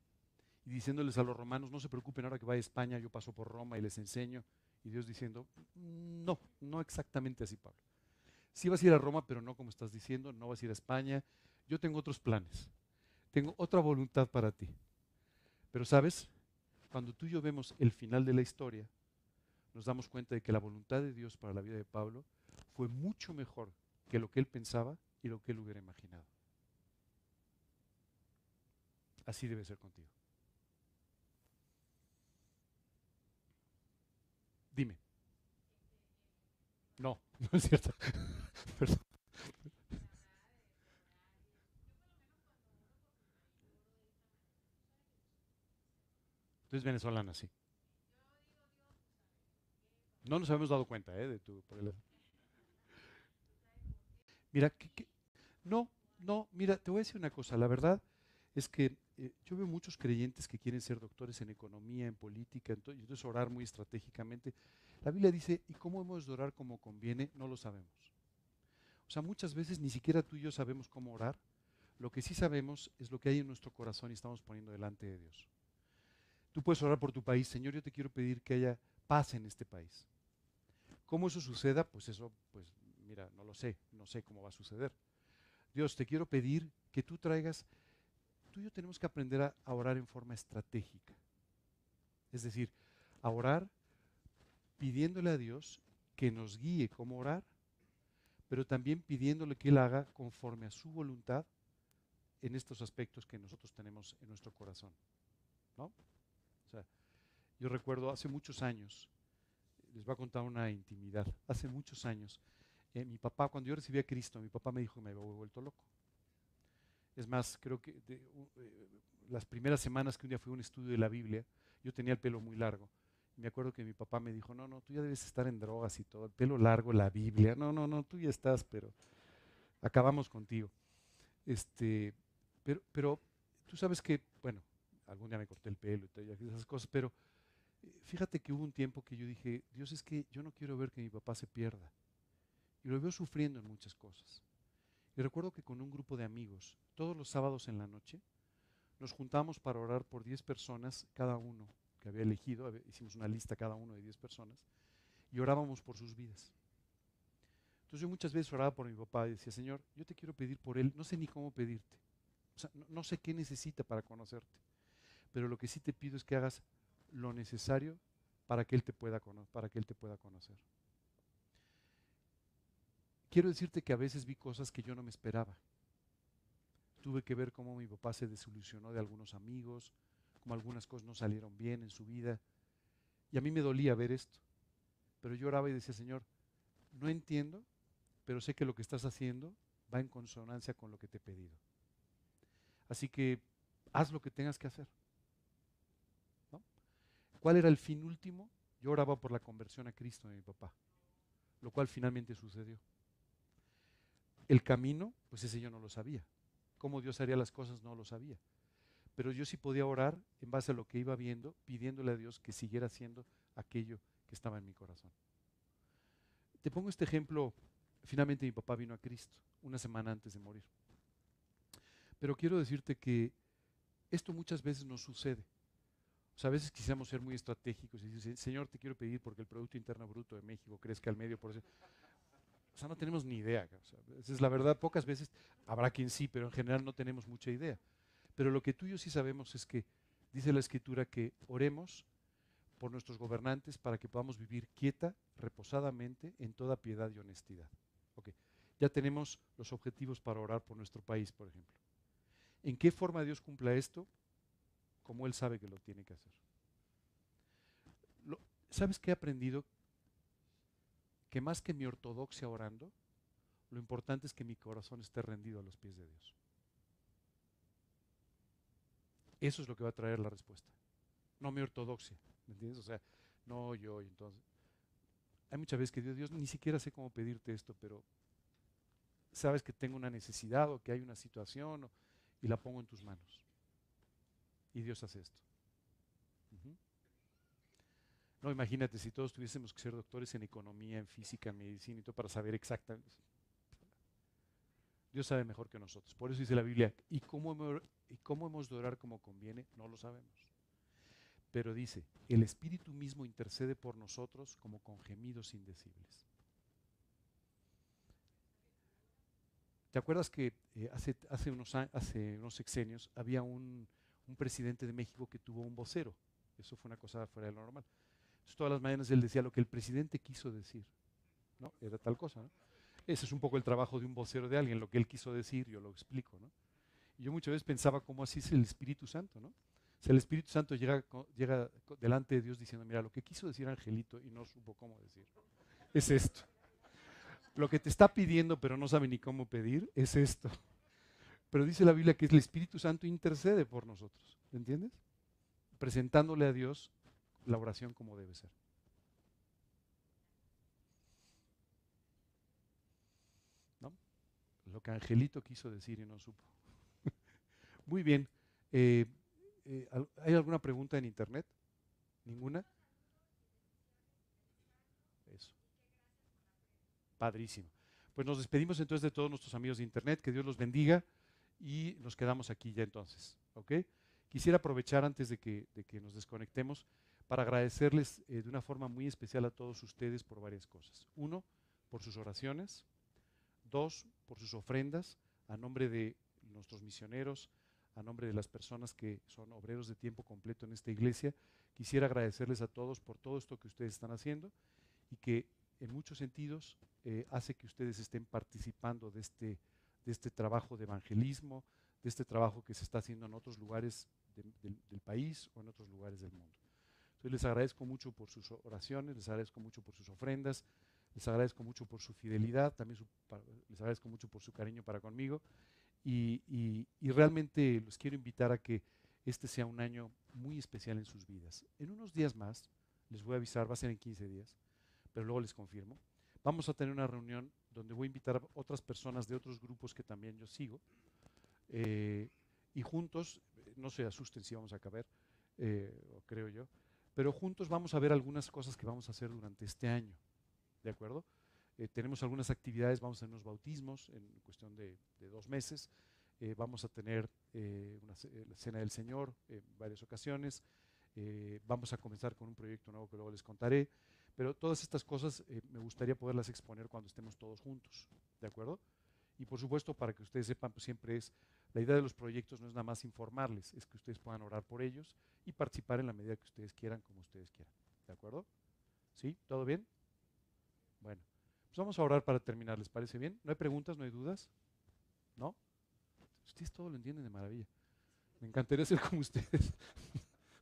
y diciéndoles a los romanos, no se preocupen ahora que vaya a España, yo paso por Roma y les enseño. Y Dios diciendo, no, no exactamente así, Pablo. Sí vas a ir a Roma, pero no como estás diciendo, no vas a ir a España. Yo tengo otros planes, tengo otra voluntad para ti. Pero sabes, cuando tú y yo vemos el final de la historia, nos damos cuenta de que la voluntad de Dios para la vida de Pablo fue mucho mejor que lo que él pensaba y lo que él hubiera imaginado. Así debe ser contigo. Dime. No, [laughs] no es cierto. [laughs] Perdón. Tú eres venezolana, sí. No nos habíamos dado cuenta, ¿eh? De tu Mira, que, no, no, mira, te voy a decir una cosa. La verdad es que eh, yo veo muchos creyentes que quieren ser doctores en economía, en política, entonces, entonces orar muy estratégicamente. La Biblia dice, ¿y cómo hemos de orar como conviene? No lo sabemos. O sea, muchas veces ni siquiera tú y yo sabemos cómo orar. Lo que sí sabemos es lo que hay en nuestro corazón y estamos poniendo delante de Dios. Tú puedes orar por tu país, Señor, yo te quiero pedir que haya paz en este país. ¿Cómo eso suceda? Pues eso, pues mira, no lo sé, no sé cómo va a suceder. Dios, te quiero pedir que tú traigas, tú y yo tenemos que aprender a, orar en forma estratégica. Es decir, a orar pidiéndole a Dios que nos guíe cómo orar, pero también pidiéndole que Él haga conforme a su voluntad en estos aspectos que nosotros tenemos en nuestro corazón. ¿no? O sea, yo recuerdo hace muchos años, les voy a contar una intimidad, hace muchos años, eh, mi papá, cuando yo recibí a Cristo, mi papá me dijo que me había vuelto loco. Es más, creo que eh, las primeras semanas que un día fui a un estudio de la Biblia, yo tenía el pelo muy largo. me acuerdo que mi papá me dijo, no, no, tú ya debes estar en drogas y todo, el pelo largo, la Biblia, no, no, no, tú ya estás, pero acabamos contigo. Este, pero, pero tú sabes que, bueno, algún día me corté el pelo y esas cosas, pero eh, fíjate que hubo un tiempo que yo dije, Dios es que yo no quiero ver que mi papá se pierda. Y lo veo sufriendo en muchas cosas. Y recuerdo que con un grupo de amigos, todos los sábados en la noche, nos juntamos para orar por 10 personas, cada uno que había elegido, hicimos una lista cada uno de 10 personas, y orábamos por sus vidas. Entonces yo muchas veces oraba por mi papá y decía, Señor, yo te quiero pedir por él, no sé ni cómo pedirte, no, no sé qué necesita para conocerte, pero lo que sí te pido es que hagas lo necesario para que él te pueda, para que él te pueda conocer quiero decirte que a veces vi cosas que yo no me esperaba. Tuve que ver cómo mi papá se desilusionó de algunos amigos, cómo algunas cosas no salieron bien en su vida. Y a mí me dolía ver esto. Pero yo oraba y decía, Señor, no entiendo, pero sé que lo que estás haciendo va en consonancia con lo que te he pedido. Así que haz lo que tengas que hacer. ¿Cuál era el fin último? Yo oraba por la conversión a Cristo de mi papá, lo cual finalmente sucedió. El camino, pues ese yo no lo sabía. Cómo Dios haría las cosas no lo sabía. Pero yo sí podía orar en base a lo que iba viendo, pidiéndole a Dios que siguiera haciendo aquello que estaba en mi corazón. Te pongo este ejemplo. Finalmente mi papá vino a Cristo una semana antes de morir. Pero quiero decirte que esto muchas veces nos sucede. O sea, a veces quisiéramos ser muy estratégicos y decir, Señor, te quiero pedir porque el Producto Interno Bruto de México crezca al medio por. O sea, no tenemos ni idea. esa es la verdad. Pocas veces habrá quien sí, pero en general no tenemos mucha idea. Pero lo que tú y yo sí sabemos es que dice la Escritura que oremos por nuestros gobernantes para que podamos vivir quieta, reposadamente, en toda piedad y honestidad. Okay. Ya tenemos los objetivos para orar por nuestro país, por ejemplo. ¿En qué forma Dios cumpla esto? Como Él sabe que lo tiene que hacer. ¿Sabes qué he aprendido? Que más que mi ortodoxia orando, lo importante es que mi corazón esté rendido a los pies de Dios. Eso es lo que va a traer la respuesta. No mi ortodoxia, ¿me entiendes? O sea, no yo, y entonces. Hay muchas veces que Dios, Dios, ni siquiera sé cómo pedirte esto, pero sabes que tengo una necesidad o que hay una situación y la pongo en tus manos. Y Dios hace esto. No, imagínate si todos tuviésemos que ser doctores en economía, en física, en medicina y todo para saber exactamente. Dios sabe mejor que nosotros. Por eso dice la Biblia, ¿y cómo, ¿y cómo hemos de orar como conviene? No lo sabemos. Pero dice, el Espíritu mismo intercede por nosotros como con gemidos indecibles. ¿Te acuerdas que eh, hace, unos, sexenios había un presidente de México que tuvo un vocero? Eso fue una cosa fuera de lo normal todas las mañanas él decía lo que el presidente quiso decir. ¿no? Era tal cosa. ¿no? Ese es un poco el trabajo de un vocero de alguien, lo que él quiso decir, yo lo explico. ¿no? Y yo muchas veces pensaba cómo así es el Espíritu Santo. ¿no? O el Espíritu Santo llega, llega delante de Dios diciendo, mira, lo que quiso decir Angelito y no supo cómo decir, es esto. Lo que te está pidiendo pero no sabe ni cómo pedir, es esto. Pero dice la Biblia que el Espíritu Santo intercede por nosotros, ¿entiendes? Presentándole a Dios la oración como debe ser. ¿No? Lo que Angelito quiso decir y no supo. [laughs] Muy bien. Eh, eh, ¿Hay alguna pregunta en internet? ¿Ninguna? Eso. Padrísimo. Pues nos despedimos entonces de todos nuestros amigos de internet. Que Dios los bendiga y nos quedamos aquí ya entonces. ¿Ok? Quisiera aprovechar antes de que, de que nos desconectemos para agradecerles eh, de una forma muy especial a todos ustedes por varias cosas. Uno, por sus oraciones. Dos, por sus ofrendas a nombre de nuestros misioneros, a nombre de las personas que son obreros de tiempo completo en esta iglesia. Quisiera agradecerles a todos por todo esto que ustedes están haciendo y que en muchos sentidos eh, hace que ustedes estén participando este, de este trabajo de evangelismo, de este trabajo que se está haciendo en otros lugares del país o en otros lugares del mundo. Entonces les agradezco mucho por sus oraciones, les agradezco mucho por sus ofrendas, les agradezco mucho por su fidelidad, también les agradezco mucho por su cariño para conmigo y, realmente los quiero invitar a que este sea un año muy especial en sus vidas. En unos días más, les voy a avisar, va a ser en 15 días, pero luego les confirmo, vamos a tener una reunión donde voy a invitar a otras personas de otros grupos que también yo sigo. Eh, y juntos, no se asusten si vamos a caber, eh, creo yo, pero juntos vamos a ver algunas cosas que vamos a hacer durante este año. ¿De acuerdo? Eh, tenemos algunas actividades, vamos a tener unos bautismos en cuestión de, dos meses. Eh, vamos a tener eh, una cena del Señor en varias ocasiones. vamos a comenzar con un proyecto nuevo que luego les contaré. Pero todas estas cosas me gustaría poderlas exponer cuando estemos todos juntos. ¿De acuerdo? Y por supuesto, para que ustedes sepan, pues siempre es, la idea de los proyectos no es nada más informarles, es que ustedes puedan orar por ellos y participar en la medida que ustedes quieran, como ustedes quieran. ¿De acuerdo? ¿Sí? ¿Todo bien? Bueno. Pues vamos a orar para terminar, ¿les parece bien? ¿No hay preguntas, no hay dudas? ¿No? Ustedes todo lo entienden de maravilla. Me encantaría ser como ustedes.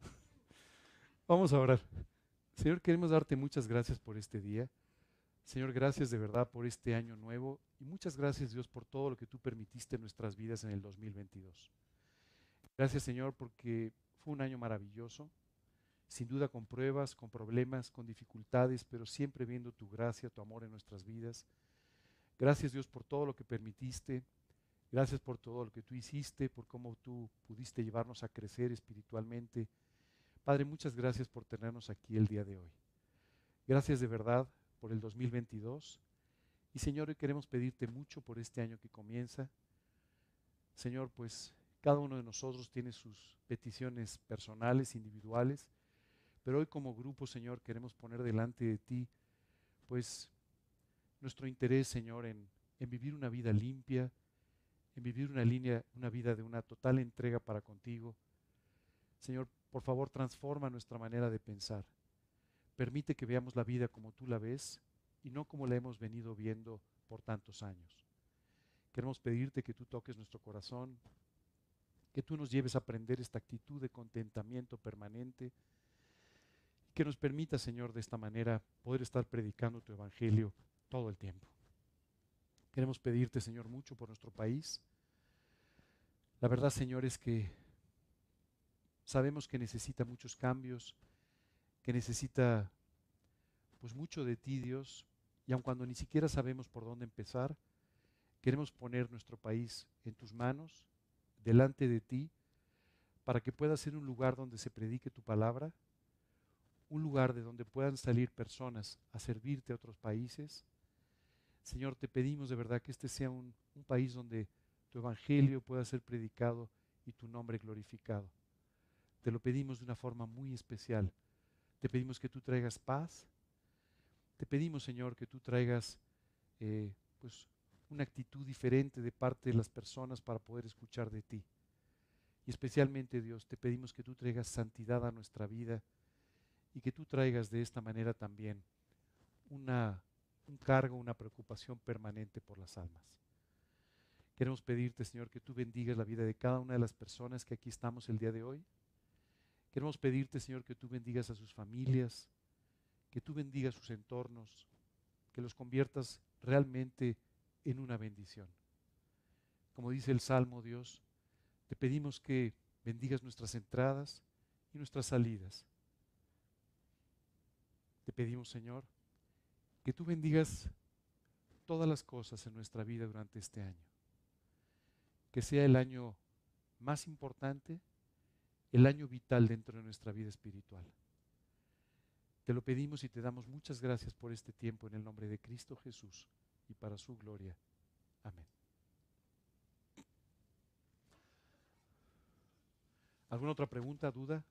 [laughs] vamos a orar. Señor, queremos darte muchas gracias por este día. Señor, gracias de verdad por este año nuevo y muchas gracias Dios por todo lo que tú permitiste en nuestras vidas en el 2022. Gracias Señor porque fue un año maravilloso sin duda con pruebas, con problemas, con dificultades, pero siempre viendo tu gracia, tu amor en nuestras vidas. Gracias Dios por todo lo que permitiste, gracias por todo lo que tú hiciste, por cómo tú pudiste llevarnos a crecer espiritualmente. Padre, muchas gracias por tenernos aquí el día de hoy. Gracias de verdad por el 2022. Y Señor, hoy queremos pedirte mucho por este año que comienza. Señor, pues cada uno de nosotros tiene sus peticiones personales, individuales pero hoy como grupo, Señor, queremos poner delante de ti, pues, nuestro interés, Señor, en, vivir una vida limpia, en vivir una línea, una vida de una total entrega para contigo. Señor, por favor, transforma nuestra manera de pensar. Permite que veamos la vida como tú la ves y no como la hemos venido viendo por tantos años. Queremos pedirte que tú toques nuestro corazón, que tú nos lleves a aprender esta actitud de contentamiento permanente, que nos permita, Señor, de esta manera poder estar predicando tu Evangelio todo el tiempo. Queremos pedirte, Señor, mucho por nuestro país. La verdad, Señor, es que sabemos que necesita muchos cambios, que necesita pues mucho de ti, Dios, y aun cuando ni siquiera sabemos por dónde empezar, queremos poner nuestro país en tus manos, delante de ti, para que pueda ser un lugar donde se predique tu palabra un lugar de donde puedan salir personas a servirte a otros países. Señor, te pedimos de verdad que este sea un, país donde tu evangelio pueda ser predicado y tu nombre glorificado. Te lo pedimos de una forma muy especial. Te pedimos que tú traigas paz. Te pedimos, Señor, que tú traigas eh, pues, una actitud diferente de parte de las personas para poder escuchar de ti. Y especialmente, Dios, te pedimos que tú traigas santidad a nuestra vida y que tú traigas de esta manera también una, un cargo, una preocupación permanente por las almas. Queremos pedirte, Señor, que tú bendigas la vida de cada una de las personas que aquí estamos el día de hoy. Queremos pedirte, Señor, que tú bendigas a sus familias, que tú bendigas sus entornos, que los conviertas realmente en una bendición. Como dice el Salmo, Dios, te pedimos que bendigas nuestras entradas y nuestras salidas te pedimos, Señor, que tú bendigas todas las cosas en nuestra vida durante este año. que sea el año más importante, el año vital dentro de nuestra vida espiritual. Te lo pedimos y te damos muchas gracias por este tiempo en el nombre de Cristo Jesús y para su gloria. Amén. ¿Alguna otra pregunta, duda?